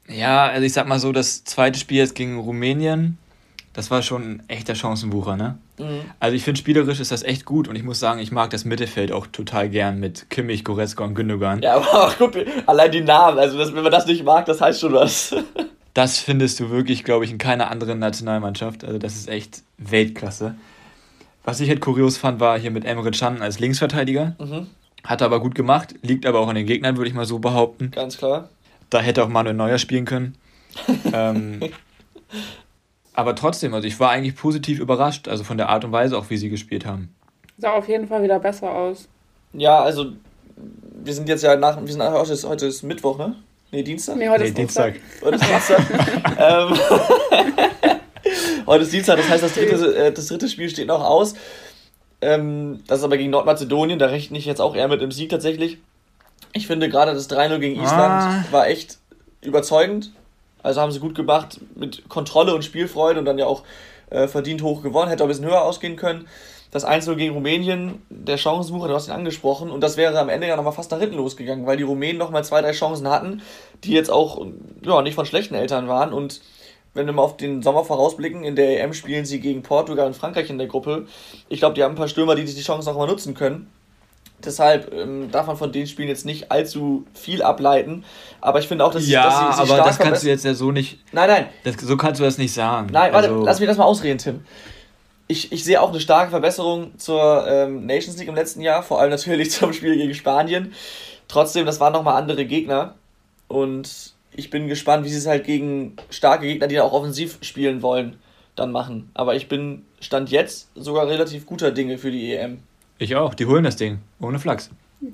Speaker 2: Ja, also ich sag mal so, das zweite Spiel jetzt gegen Rumänien, das war schon ein echter Chancenbucher, ne? Mhm. Also ich finde, spielerisch ist das echt gut und ich muss sagen, ich mag das Mittelfeld auch total gern mit Kimmich, Goretzka und Gündogan.
Speaker 1: Ja, aber guck, allein die Namen, also das, wenn man das nicht mag, das heißt schon was.
Speaker 2: Das findest du wirklich, glaube ich, in keiner anderen Nationalmannschaft. Also das ist echt Weltklasse. Was ich halt kurios fand, war hier mit Emre Can als Linksverteidiger. Mhm. Hat er aber gut gemacht, liegt aber auch an den Gegnern, würde ich mal so behaupten.
Speaker 1: Ganz klar.
Speaker 2: Da hätte auch Manuel Neuer spielen können. ähm, aber trotzdem, also ich war eigentlich positiv überrascht, also von der Art und Weise auch, wie sie gespielt haben.
Speaker 3: Sah auf jeden Fall wieder besser aus.
Speaker 1: Ja, also wir sind jetzt ja nach, wir sind heute ist, heute ist Mittwoch, ne? Nee, Dienstag? Nee, heute nee, ist Dienstag. Heute ist Dienstag. ähm, heute ist Dienstag, das heißt, das dritte, äh, das dritte Spiel steht noch aus. Ähm, das ist aber gegen Nordmazedonien, da rechne ich jetzt auch eher mit dem Sieg tatsächlich. Ich finde gerade das 3-0 gegen Island ah. war echt überzeugend. Also haben sie gut gemacht mit Kontrolle und Spielfreude und dann ja auch äh, verdient hoch gewonnen. Hätte auch ein bisschen höher ausgehen können. Das 1-0 gegen Rumänien, der Chancensucher, du hast ihn angesprochen, und das wäre am Ende ja nochmal fast nach hinten losgegangen, weil die Rumänen nochmal zwei, drei Chancen hatten, die jetzt auch ja, nicht von schlechten Eltern waren. Und wenn wir mal auf den Sommer vorausblicken, in der EM spielen sie gegen Portugal und Frankreich in der Gruppe. Ich glaube, die haben ein paar Stürmer, die die Chancen auch mal nutzen können. Deshalb ähm, darf man von den Spielen jetzt nicht allzu viel ableiten. Aber ich finde auch, dass,
Speaker 2: ja,
Speaker 1: dass
Speaker 2: sie, sie aber das kannst du jetzt ja so nicht.
Speaker 1: Nein, nein.
Speaker 2: Das, so kannst du das nicht sagen.
Speaker 1: Nein, warte, also, lass mich das mal ausreden, Tim. Ich, ich sehe auch eine starke Verbesserung zur ähm, Nations League im letzten Jahr, vor allem natürlich zum Spiel gegen Spanien. Trotzdem, das waren nochmal andere Gegner. Und ich bin gespannt, wie sie es halt gegen starke Gegner, die auch offensiv spielen wollen, dann machen. Aber ich bin Stand jetzt sogar relativ guter Dinge für die EM.
Speaker 2: Ich auch, die holen das Ding, ohne Flachs.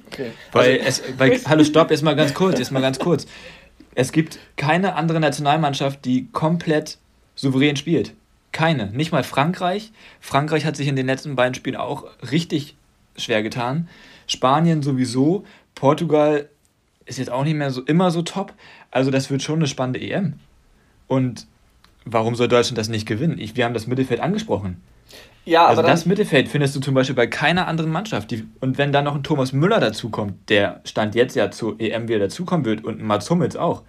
Speaker 2: Okay. Weil, also, es, weil, hallo, stopp, jetzt mal ganz kurz, jetzt mal ganz kurz. Es gibt keine andere Nationalmannschaft, die komplett souverän spielt. Keine. Nicht mal Frankreich. Frankreich hat sich in den letzten beiden Spielen auch richtig schwer getan. Spanien sowieso. Portugal ist jetzt auch nicht mehr so immer so top. Also das wird schon eine spannende EM. Und warum soll Deutschland das nicht gewinnen? Ich, wir haben das Mittelfeld angesprochen. Ja, also das Mittelfeld findest du zum Beispiel bei keiner anderen Mannschaft. Die, und wenn dann noch ein Thomas Müller dazukommt, der Stand jetzt ja zur EM wieder dazukommen wird und ein Mats Hummels auch.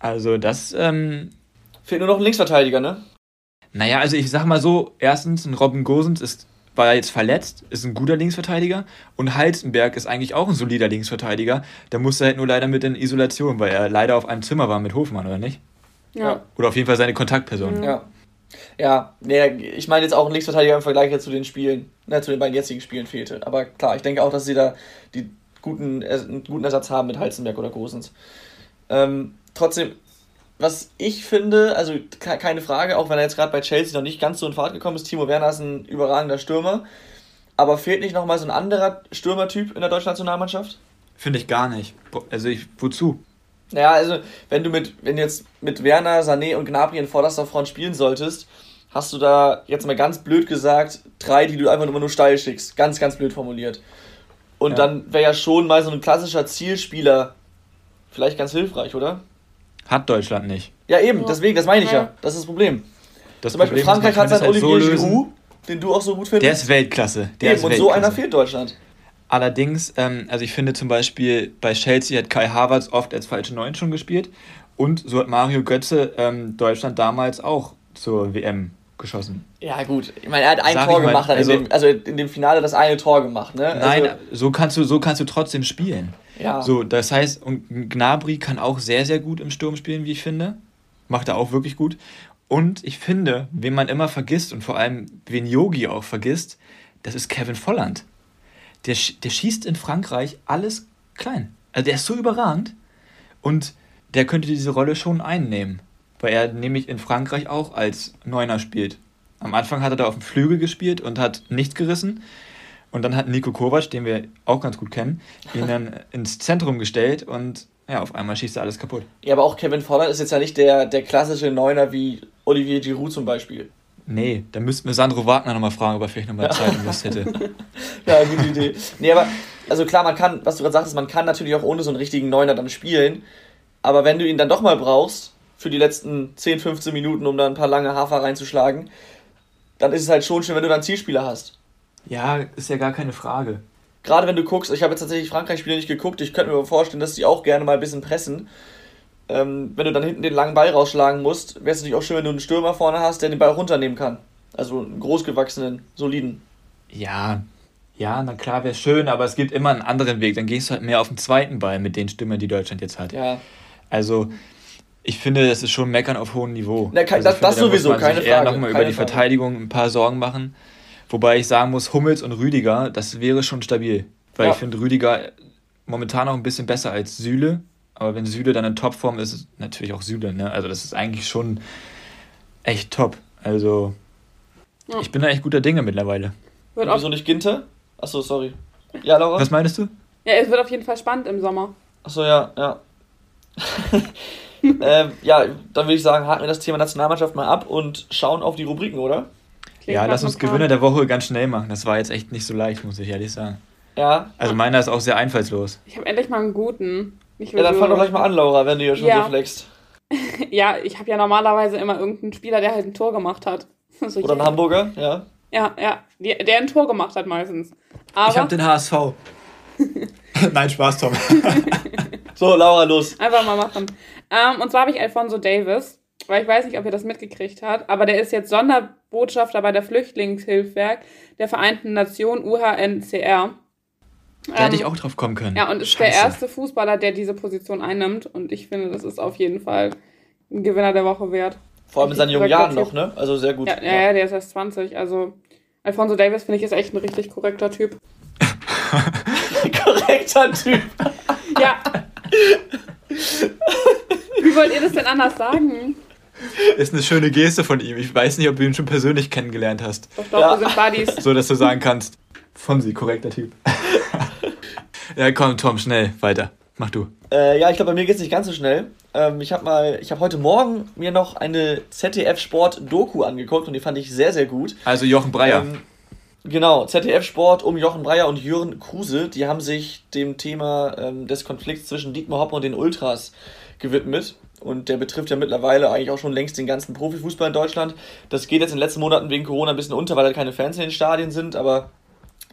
Speaker 2: Also das... Ähm,
Speaker 1: Fehlt nur noch ein Linksverteidiger, ne?
Speaker 2: Naja, also ich sag mal so, erstens, ein Robin Gosens ist, war jetzt verletzt, ist ein guter Linksverteidiger und Heizenberg ist eigentlich auch ein solider Linksverteidiger. Da musste er halt nur leider mit in Isolation, weil er leider auf einem Zimmer war mit Hofmann, oder nicht? Ja. Oder auf jeden Fall seine Kontaktperson.
Speaker 1: Ja. Ja, nee, ich meine jetzt auch ein Linksverteidiger im Vergleich zu den Spielen, ne, zu den beiden jetzigen Spielen fehlte. Aber klar, ich denke auch, dass sie da die guten, einen guten Ersatz haben mit Halzenberg oder Gosens. Ähm, trotzdem, was ich finde, also keine Frage, auch wenn er jetzt gerade bei Chelsea noch nicht ganz so in Fahrt gekommen ist, Timo Werner ist ein überragender Stürmer. Aber fehlt nicht nochmal so ein anderer Stürmertyp in der deutschen Nationalmannschaft?
Speaker 2: Finde ich gar nicht. Also ich, wozu?
Speaker 1: Naja, also wenn du mit, wenn jetzt mit Werner, Sané und Gnabry in vorderster Front spielen solltest, hast du da jetzt mal ganz blöd gesagt drei, die du einfach nur, nur steil schickst. Ganz, ganz blöd formuliert. Und ja. dann wäre ja schon mal so ein klassischer Zielspieler vielleicht ganz hilfreich, oder?
Speaker 2: Hat Deutschland nicht.
Speaker 1: Ja, eben, deswegen, das meine ich ja. Das ist das Problem. Das Zum Beispiel Problem Frankreich hat seinen halt Olivier so Giroud, den du auch so gut findest.
Speaker 2: Der ist Weltklasse. Der
Speaker 1: eben, ist Weltklasse. und so einer fehlt Deutschland.
Speaker 2: Allerdings, ähm, also ich finde zum Beispiel bei Chelsea hat Kai Havertz oft als falsche Neun schon gespielt und so hat Mario Götze ähm, Deutschland damals auch zur WM geschossen.
Speaker 1: Ja, gut. Ich meine, er hat ein Sag Tor gemacht, also, in dem, also in dem Finale das eine Tor gemacht, ne?
Speaker 2: Nein, also, so kannst du, so kannst du trotzdem spielen. Ja. So, das heißt, und Gnabry kann auch sehr, sehr gut im Sturm spielen, wie ich finde. Macht er auch wirklich gut. Und ich finde, wen man immer vergisst und vor allem wen Yogi auch vergisst, das ist Kevin Volland. Der, der schießt in Frankreich alles klein. Also der ist so überragend und der könnte diese Rolle schon einnehmen weil er nämlich in Frankreich auch als Neuner spielt. Am Anfang hat er da auf dem Flügel gespielt und hat nichts gerissen. Und dann hat Nico Kovac, den wir auch ganz gut kennen, ihn dann ins Zentrum gestellt und ja, auf einmal schießt er alles kaputt.
Speaker 1: Ja, aber auch Kevin Volland ist jetzt ja nicht der, der klassische Neuner wie Olivier Giroud zum Beispiel.
Speaker 2: Nee, da müssten wir Sandro Wagner nochmal fragen, ob er vielleicht nochmal Zeit und Lust hätte.
Speaker 1: ja, gute Idee. Nee, aber, also klar, man kann, was du gerade sagtest, man kann natürlich auch ohne so einen richtigen Neuner dann spielen. Aber wenn du ihn dann doch mal brauchst, für die letzten 10, 15 Minuten, um da ein paar lange Hafer reinzuschlagen, dann ist es halt schon schön, wenn du dann Zielspieler hast.
Speaker 2: Ja, ist ja gar keine Frage.
Speaker 1: Gerade wenn du guckst, ich habe jetzt tatsächlich Frankreich-Spiele nicht geguckt, ich könnte mir vorstellen, dass die auch gerne mal ein bisschen pressen. Ähm, wenn du dann hinten den langen Ball rausschlagen musst, wäre es natürlich auch schön, wenn du einen Stürmer vorne hast, der den Ball runternehmen kann. Also einen großgewachsenen, soliden.
Speaker 2: Ja, ja, na klar, wäre schön, aber es gibt immer einen anderen Weg. Dann gehst du halt mehr auf den zweiten Ball mit den Stürmern, die Deutschland jetzt hat. Ja. Also, ich finde, das ist schon Meckern auf hohem Niveau. Na, also das, finde, das da sowieso, muss man keine sich Frage. nochmal über die Frage. Verteidigung ein paar Sorgen machen. Wobei ich sagen muss, Hummels und Rüdiger, das wäre schon stabil. Weil ja. ich finde Rüdiger momentan noch ein bisschen besser als Süle. Aber wenn Süle dann in Topform ist, ist natürlich auch Süle. Ne? Also das ist eigentlich schon echt top. Also ja. ich bin da echt guter Dinge mittlerweile.
Speaker 1: Wird Wieso nicht Ginter? Achso, sorry. Ja, Laura?
Speaker 2: Was meinst du?
Speaker 3: Ja, es wird auf jeden Fall spannend im Sommer.
Speaker 1: Achso, ja, ja. ähm, ja, dann würde ich sagen, haken wir das Thema Nationalmannschaft mal ab und schauen auf die Rubriken, oder?
Speaker 2: Klingt ja, lass uns Gewinner der Woche ganz schnell machen. Das war jetzt echt nicht so leicht, muss ich ehrlich sagen. Ja. Also meiner ist auch sehr einfallslos.
Speaker 3: Ich habe endlich mal einen guten.
Speaker 1: Ja, dann fang doch gleich mal an, Laura, wenn du hier schon ja. so flexst.
Speaker 3: ja, ich habe ja normalerweise immer irgendeinen Spieler, der halt ein Tor gemacht hat.
Speaker 1: So oder ein Hamburger, ja.
Speaker 3: Ja, ja, der ein Tor gemacht hat meistens.
Speaker 2: Aber ich habe den HSV. Nein, Spaß, Tom.
Speaker 1: so, Laura, los.
Speaker 3: Einfach mal machen. Ähm, und zwar habe ich Alfonso Davis, weil ich weiß nicht, ob ihr das mitgekriegt habt, aber der ist jetzt Sonderbotschafter bei der Flüchtlingshilfswerk der Vereinten Nationen UHNCR.
Speaker 2: Da ähm, hätte ich auch drauf kommen können.
Speaker 3: Ja, und ist Scheiße. der erste Fußballer, der diese Position einnimmt. Und ich finde, das ist auf jeden Fall ein Gewinner der Woche wert.
Speaker 1: Vor allem in seinen jungen Jahren noch, ne? Also sehr gut.
Speaker 3: Ja, ja, ja, der ist erst 20. Also Alfonso Davis finde ich ist echt ein richtig korrekter Typ.
Speaker 1: korrekter Typ.
Speaker 3: ja. Wie wollt ihr das denn anders sagen?
Speaker 2: Ist eine schöne Geste von ihm. Ich weiß nicht, ob du ihn schon persönlich kennengelernt hast. Doch, doch, ja. wir sind Buddies. So, dass du sagen kannst, von sie, korrekter Typ. Ja, komm, Tom, schnell, weiter. Mach du.
Speaker 1: Äh, ja, ich glaube, bei mir geht es nicht ganz so schnell. Ähm, ich habe mal, ich habe heute Morgen mir noch eine ZDF Sport Doku angeguckt und die fand ich sehr, sehr gut.
Speaker 2: Also Jochen Breyer. Ähm,
Speaker 1: Genau, ZDF Sport um Jochen Breyer und Jürgen Kruse, die haben sich dem Thema ähm, des Konflikts zwischen Dietmar Hopp und den Ultras gewidmet. Und der betrifft ja mittlerweile eigentlich auch schon längst den ganzen Profifußball in Deutschland. Das geht jetzt in den letzten Monaten wegen Corona ein bisschen unter, weil da keine Fans in den Stadien sind, aber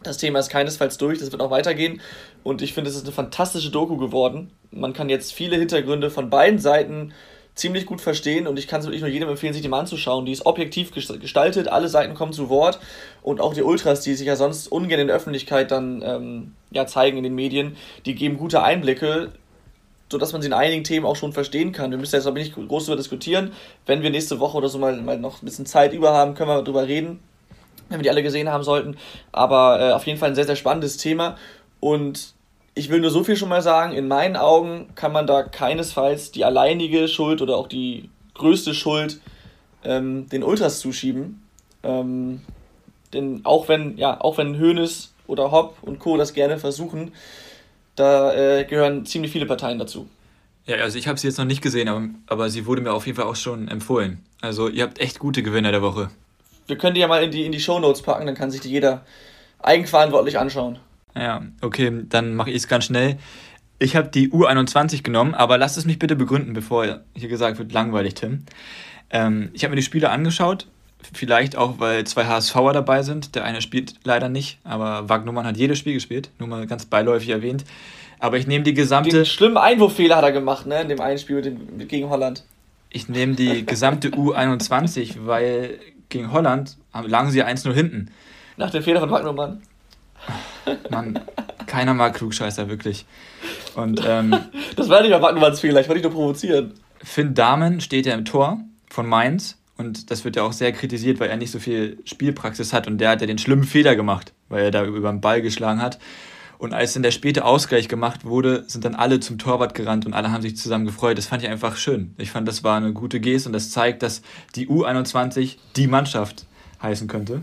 Speaker 1: das Thema ist keinesfalls durch, das wird auch weitergehen. Und ich finde, es ist eine fantastische Doku geworden. Man kann jetzt viele Hintergründe von beiden Seiten ziemlich gut verstehen und ich kann es wirklich nur jedem empfehlen, sich die mal anzuschauen. Die ist objektiv gestaltet, alle Seiten kommen zu Wort und auch die Ultras, die sich ja sonst ungern in der Öffentlichkeit dann ähm, ja, zeigen in den Medien, die geben gute Einblicke, sodass man sie in einigen Themen auch schon verstehen kann. Wir müssen jetzt aber nicht groß darüber diskutieren. Wenn wir nächste Woche oder so mal, mal noch ein bisschen Zeit über haben, können wir darüber reden, wenn wir die alle gesehen haben sollten. Aber äh, auf jeden Fall ein sehr, sehr spannendes Thema und ich will nur so viel schon mal sagen, in meinen Augen kann man da keinesfalls die alleinige Schuld oder auch die größte Schuld ähm, den Ultras zuschieben. Ähm, denn auch wenn, ja, auch wenn Hoeneß oder Hopp und Co. das gerne versuchen, da äh, gehören ziemlich viele Parteien dazu.
Speaker 2: Ja, also ich habe sie jetzt noch nicht gesehen, aber, aber sie wurde mir auf jeden Fall auch schon empfohlen. Also ihr habt echt gute Gewinner der Woche.
Speaker 1: Wir können die ja mal in die, in die Shownotes packen, dann kann sich die jeder eigenverantwortlich anschauen.
Speaker 2: Ja, okay, dann mache ich es ganz schnell. Ich habe die U21 genommen, aber lasst es mich bitte begründen, bevor hier gesagt wird, langweilig, Tim. Ähm, ich habe mir die Spiele angeschaut, vielleicht auch, weil zwei HSVer dabei sind. Der eine spielt leider nicht, aber Wagnumann hat jedes Spiel gespielt, nur mal ganz beiläufig erwähnt. Aber ich nehme die gesamte. Den
Speaker 1: schlimmen Einwurffehler hat er gemacht, ne, in dem einen Spiel gegen Holland.
Speaker 2: Ich nehme die gesamte U21, weil gegen Holland lagen sie 1-0 hinten.
Speaker 1: Nach dem Fehler von Wagnumann.
Speaker 2: Mann, keiner mag Klugscheißer, wirklich. Und, ähm,
Speaker 1: das war nicht mal Wagnumanns Fehler, ich wollte dich nur provozieren.
Speaker 2: Finn Dahmen steht ja im Tor von Mainz und das wird ja auch sehr kritisiert, weil er nicht so viel Spielpraxis hat und der hat ja den schlimmen Fehler gemacht, weil er da über den Ball geschlagen hat. Und als dann der späte Ausgleich gemacht wurde, sind dann alle zum Torwart gerannt und alle haben sich zusammen gefreut. Das fand ich einfach schön. Ich fand, das war eine gute Geste und das zeigt, dass die U21 die Mannschaft heißen könnte.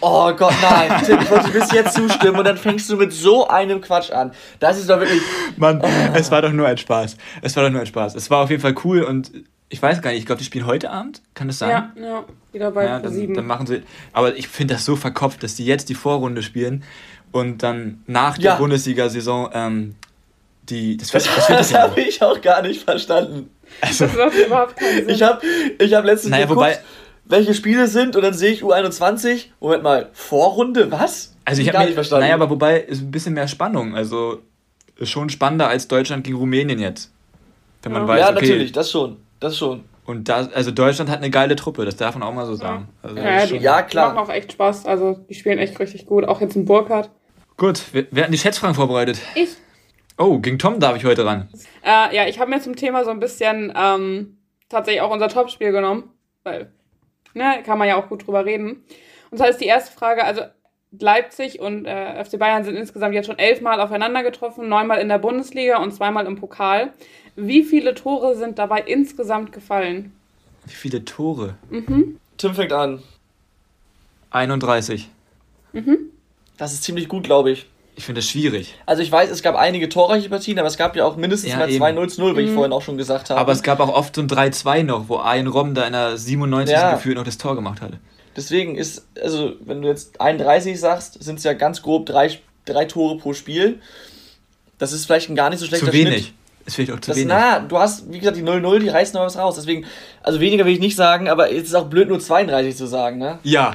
Speaker 1: Oh Gott, nein, Tim, ich wollte bis jetzt zustimmen und dann fängst du mit so einem Quatsch an. Das ist doch wirklich.
Speaker 2: Mann, oh. es war doch nur ein Spaß. Es war doch nur ein Spaß. Es war auf jeden Fall cool und ich weiß gar nicht, ich glaube, die spielen heute Abend, kann das sein?
Speaker 3: Ja, ja, wieder bei ja,
Speaker 2: dann, sieben. Dann machen sie. Aber ich finde das so verkopft, dass die jetzt die Vorrunde spielen und dann nach der Bundesliga-Saison ähm, die. Das,
Speaker 1: das, das, das habe ich auch gar nicht verstanden. Also, das macht überhaupt keinen Sinn. Ich habe ich hab letztens naja, geguckt, wobei, welche Spiele sind und dann sehe ich U21. Moment mal, Vorrunde, was?
Speaker 2: Also ich habe nicht verstanden. Naja, aber wobei ist ein bisschen mehr Spannung. Also ist schon spannender als Deutschland gegen Rumänien jetzt.
Speaker 1: Wenn man ja. weiß, ja, okay, natürlich, das schon. Das schon.
Speaker 2: Und da, also Deutschland hat eine geile Truppe, das darf man auch mal so sagen.
Speaker 3: Ja,
Speaker 2: also
Speaker 3: ja, die, ja klar. Die machen auch echt Spaß. Also die spielen echt richtig gut. Auch jetzt in Burkhardt.
Speaker 2: Gut, wer, wer hat die Schätzfragen vorbereitet?
Speaker 3: Ich.
Speaker 2: Oh, gegen Tom darf ich heute ran.
Speaker 3: Äh, ja, ich habe mir zum Thema so ein bisschen ähm, tatsächlich auch unser Topspiel genommen. Weil, ne, kann man ja auch gut drüber reden. Und zwar ist die erste Frage, also Leipzig und äh, FC Bayern sind insgesamt jetzt schon elfmal aufeinander getroffen, neunmal in der Bundesliga und zweimal im Pokal. Wie viele Tore sind dabei insgesamt gefallen?
Speaker 2: Wie viele Tore?
Speaker 1: Mhm. Tim fängt an.
Speaker 2: 31.
Speaker 1: Mhm. Das ist ziemlich gut, glaube ich.
Speaker 2: Ich finde das schwierig.
Speaker 1: Also ich weiß, es gab einige torreiche Partien, aber es gab ja auch mindestens ja, mal 2-0-0, wie ich mhm. vorhin auch schon gesagt habe.
Speaker 2: Aber es gab auch oft so ein 3-2 noch, wo ein Rom da in der 97. Ja. gefühlt noch das Tor gemacht hatte.
Speaker 1: Deswegen ist, also wenn du jetzt 31 sagst, sind es ja ganz grob drei, drei Tore pro Spiel. Das ist vielleicht ein gar nicht so schlechter Zu wenig. Schnitt. Es fehlt auch zu das, wenig. Na, du hast, wie gesagt, die 0-0, die reißt noch was raus. Deswegen, also weniger will ich nicht sagen, aber es ist auch blöd, nur 32 zu sagen, ne?
Speaker 2: Ja.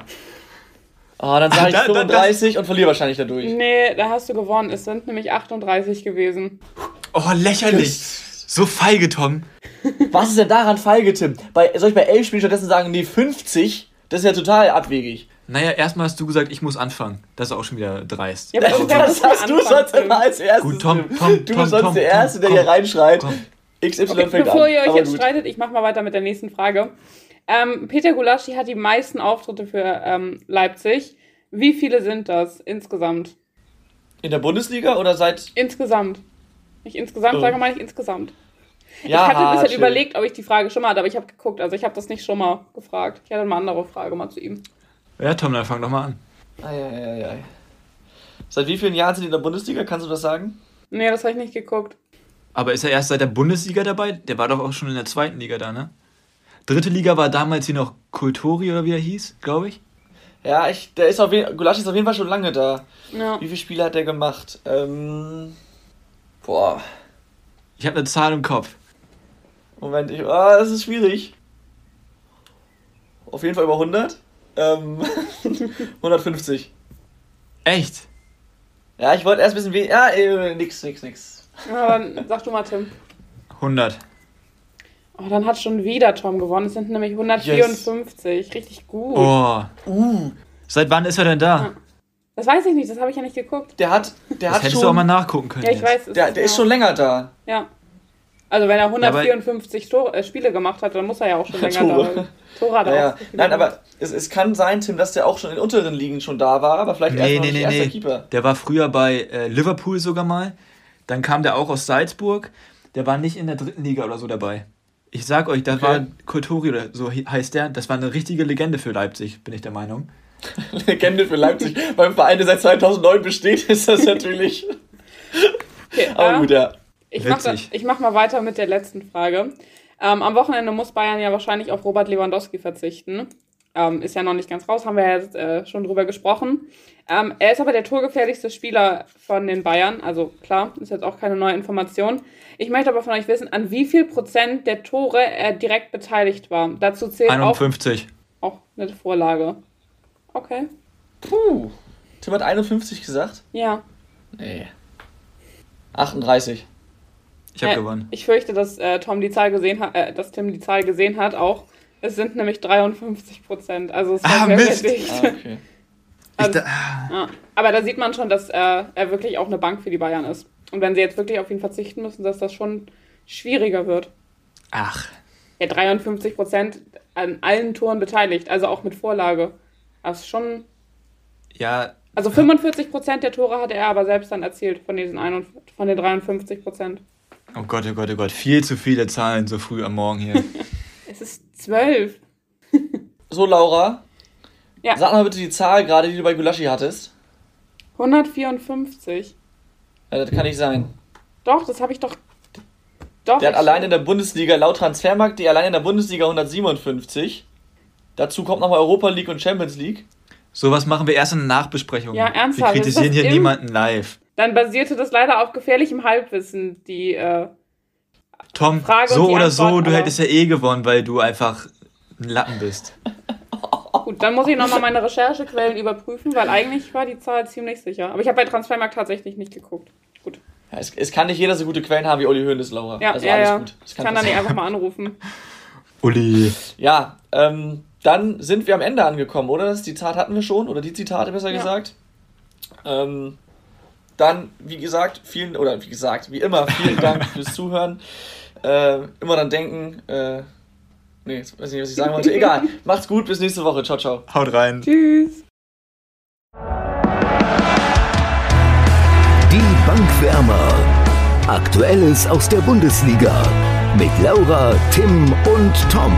Speaker 1: Oh, dann sage ich da, 35 da, und verliere wahrscheinlich dadurch.
Speaker 3: Nee, da hast du gewonnen. Es sind nämlich 38 gewesen.
Speaker 2: Oh, lächerlich. So feige, Tom.
Speaker 1: Was ist denn daran feige, Tim? Bei, soll ich bei 11 Spielen stattdessen sagen, nee, 50? Das ist ja total abwegig.
Speaker 2: Naja, erstmal hast du gesagt, ich muss anfangen. Das ist auch schon wieder dreist. Ja, aber das, das hast
Speaker 1: du sonst immer als erstes. Gut, Tom, Tom, du bist sonst Tom, der Erste, der komm, hier reinschreit. Komm.
Speaker 3: XY okay, fängt bevor an. ihr euch jetzt gut. streitet, ich mach mal weiter mit der nächsten Frage. Ähm, Peter Gulaschi hat die meisten Auftritte für ähm, Leipzig. Wie viele sind das insgesamt?
Speaker 1: In der Bundesliga oder seit.
Speaker 3: Insgesamt. Nicht insgesamt, oh. sage mal nicht insgesamt. Ja, ich hatte bisher überlegt, ob ich die Frage schon mal hatte, aber ich habe geguckt. Also ich habe das nicht schon mal gefragt. Ich hatte mal eine andere Frage mal zu ihm.
Speaker 2: Ja, Tom, dann fang doch mal an.
Speaker 1: Ei, ei, ei, Seit wie vielen Jahren sind die in der Bundesliga? Kannst du das sagen?
Speaker 3: Nee, das habe ich nicht geguckt.
Speaker 2: Aber ist er erst seit der Bundesliga dabei? Der war doch auch schon in der zweiten Liga da, ne? Dritte Liga war damals hier noch Kultori oder wie er hieß, glaube ich.
Speaker 1: Ja, ich, der ist auf jeden, Gulasch ist auf jeden Fall schon lange da. Ja. Wie viele Spiele hat der gemacht? Ähm, boah.
Speaker 2: Ich habe eine Zahl im Kopf.
Speaker 1: Moment, ich, ah, das ist schwierig. Auf jeden Fall über 100. Ähm, 150.
Speaker 2: Echt?
Speaker 1: Ja, ich wollte erst ein bisschen weniger. Ja, äh, nix, nix, nix.
Speaker 3: Ja, dann sag du mal, Tim.
Speaker 2: 100.
Speaker 3: Oh, dann hat schon wieder Tom gewonnen. Es sind nämlich 154. Yes. Richtig gut. Oh.
Speaker 2: Uh. Seit wann ist er denn da? Ja.
Speaker 3: Das weiß ich nicht, das habe ich ja nicht geguckt.
Speaker 1: Der hat, der
Speaker 2: das
Speaker 1: hat
Speaker 2: hättest schon, du auch mal nachgucken können.
Speaker 3: Ja, ich jetzt.
Speaker 1: weiß. Der, der ist schon länger da.
Speaker 3: Ja. Also wenn er 154 ja, Tore, äh, Spiele gemacht hat, dann muss er ja auch schon länger Tore. da. Tore hat er
Speaker 1: ja, Nein, aber es, es kann sein, Tim, dass der auch schon in unteren Ligen schon da war, aber vielleicht nee, erst nee,
Speaker 2: nee, erster nee. Keeper. Der war früher bei äh, Liverpool sogar mal. Dann kam der auch aus Salzburg. Der war nicht in der dritten Liga oder so dabei. Ich sag euch, das
Speaker 1: Okay.
Speaker 2: war Kulturi oder so he- heißt der. Das war eine richtige Legende für Leipzig, bin ich der Meinung.
Speaker 1: Legende für Leipzig. Beim Verein, der seit 2009 besteht, ist das natürlich.
Speaker 3: Okay,
Speaker 1: Aber gut, ja.
Speaker 3: Ich mach, da,
Speaker 2: Witzig.
Speaker 3: ich mach mal weiter mit der letzten Frage. Ähm, am Wochenende muss Bayern ja wahrscheinlich auf Robert Lewandowski verzichten. Ähm, ist ja noch nicht ganz raus, haben wir ja jetzt, äh, schon drüber gesprochen. Ähm, er ist aber der torgefährlichste Spieler von den Bayern. Also klar, ist jetzt auch keine neue Information. Ich möchte aber von euch wissen, an wie viel Prozent der Tore er direkt beteiligt war. Dazu zählt auch,
Speaker 2: 51.
Speaker 3: auch eine Vorlage. Okay.
Speaker 1: Puh. Tim hat 51 gesagt?
Speaker 3: Ja.
Speaker 1: Nee. 38.
Speaker 2: Ich habe
Speaker 3: Äh,
Speaker 2: gewonnen.
Speaker 3: Ich fürchte, dass äh, Tom die Zahl gesehen hat, äh, dass Tim die Zahl gesehen hat auch. Es sind nämlich 53 Prozent. Also es war
Speaker 2: Ah,
Speaker 3: sehr,
Speaker 2: Mist.
Speaker 3: sehr dicht.
Speaker 1: Ah, okay.
Speaker 3: Also,
Speaker 2: da,
Speaker 3: ja. Aber da sieht man schon, dass äh, er wirklich auch eine Bank für die Bayern ist. Und wenn sie jetzt wirklich auf ihn verzichten müssen, dass das schon schwieriger wird.
Speaker 2: ach,
Speaker 3: Ja, 53 Prozent an allen Toren beteiligt, also auch mit Vorlage. Das ist schon.
Speaker 2: ja,
Speaker 3: Also 45 Prozent der Tore hatte er aber selbst dann erzielt von diesen 51, von den 53 Prozent.
Speaker 2: oh Gott, oh Gott, oh Gott. Viel zu viele Zahlen so früh am Morgen hier.
Speaker 3: 12.
Speaker 1: So, Laura.
Speaker 3: Ja.
Speaker 1: Sag mal bitte die Zahl gerade, die du bei Gulaschi hattest.
Speaker 3: 154.
Speaker 1: Ja, das kann nicht sein.
Speaker 3: Doch, das habe ich doch. Doch.
Speaker 1: Der hat allein in der Bundesliga, laut Transfermarkt, die allein in der Bundesliga 157. Dazu kommt nochmal Europa League und Champions League.
Speaker 2: Sowas machen wir erst in der Nachbesprechung.
Speaker 3: Ja, ernsthaft,
Speaker 2: Wir kritisieren hier
Speaker 3: im-
Speaker 2: niemanden live.
Speaker 3: Dann basierte das leider auf gefährlichem Halbwissen, die. Äh,
Speaker 2: Tom,
Speaker 3: Frage
Speaker 2: so oder so,
Speaker 3: Antwort,
Speaker 2: du
Speaker 3: aber-
Speaker 2: hättest ja eh gewonnen, weil du einfach ein Lappen bist.
Speaker 3: gut, dann muss ich nochmal meine Recherchequellen überprüfen, weil eigentlich war die Zahl ziemlich sicher. Aber ich habe bei Transfermarkt tatsächlich nicht geguckt. Gut.
Speaker 1: Ja, es, es kann nicht jeder so gute Quellen haben wie Uli Hoeneß, Laura.
Speaker 3: Ja,
Speaker 1: also
Speaker 3: ja,
Speaker 1: alles
Speaker 3: ja.
Speaker 1: gut. Das
Speaker 3: Ich
Speaker 1: kann
Speaker 3: kann dann nicht einfach mal anrufen.
Speaker 2: Uli.
Speaker 1: Ja, ähm, dann sind wir am Ende angekommen, oder? Das Zitat hatten wir schon, oder die Zitate besser
Speaker 3: Ja.
Speaker 1: gesagt. Ähm, dann, wie gesagt, vielen, oder wie gesagt, wie immer, vielen Dank fürs Zuhören. Äh, immer dann denken, äh, nee, jetzt weiß nicht, was ich sagen wollte. Egal. Macht's gut, bis nächste Woche. Ciao, ciao.
Speaker 2: Haut rein.
Speaker 3: Tschüss.
Speaker 4: Die Bankwärmer. Aktuelles aus der Bundesliga. Mit Laura, Tim und Tom.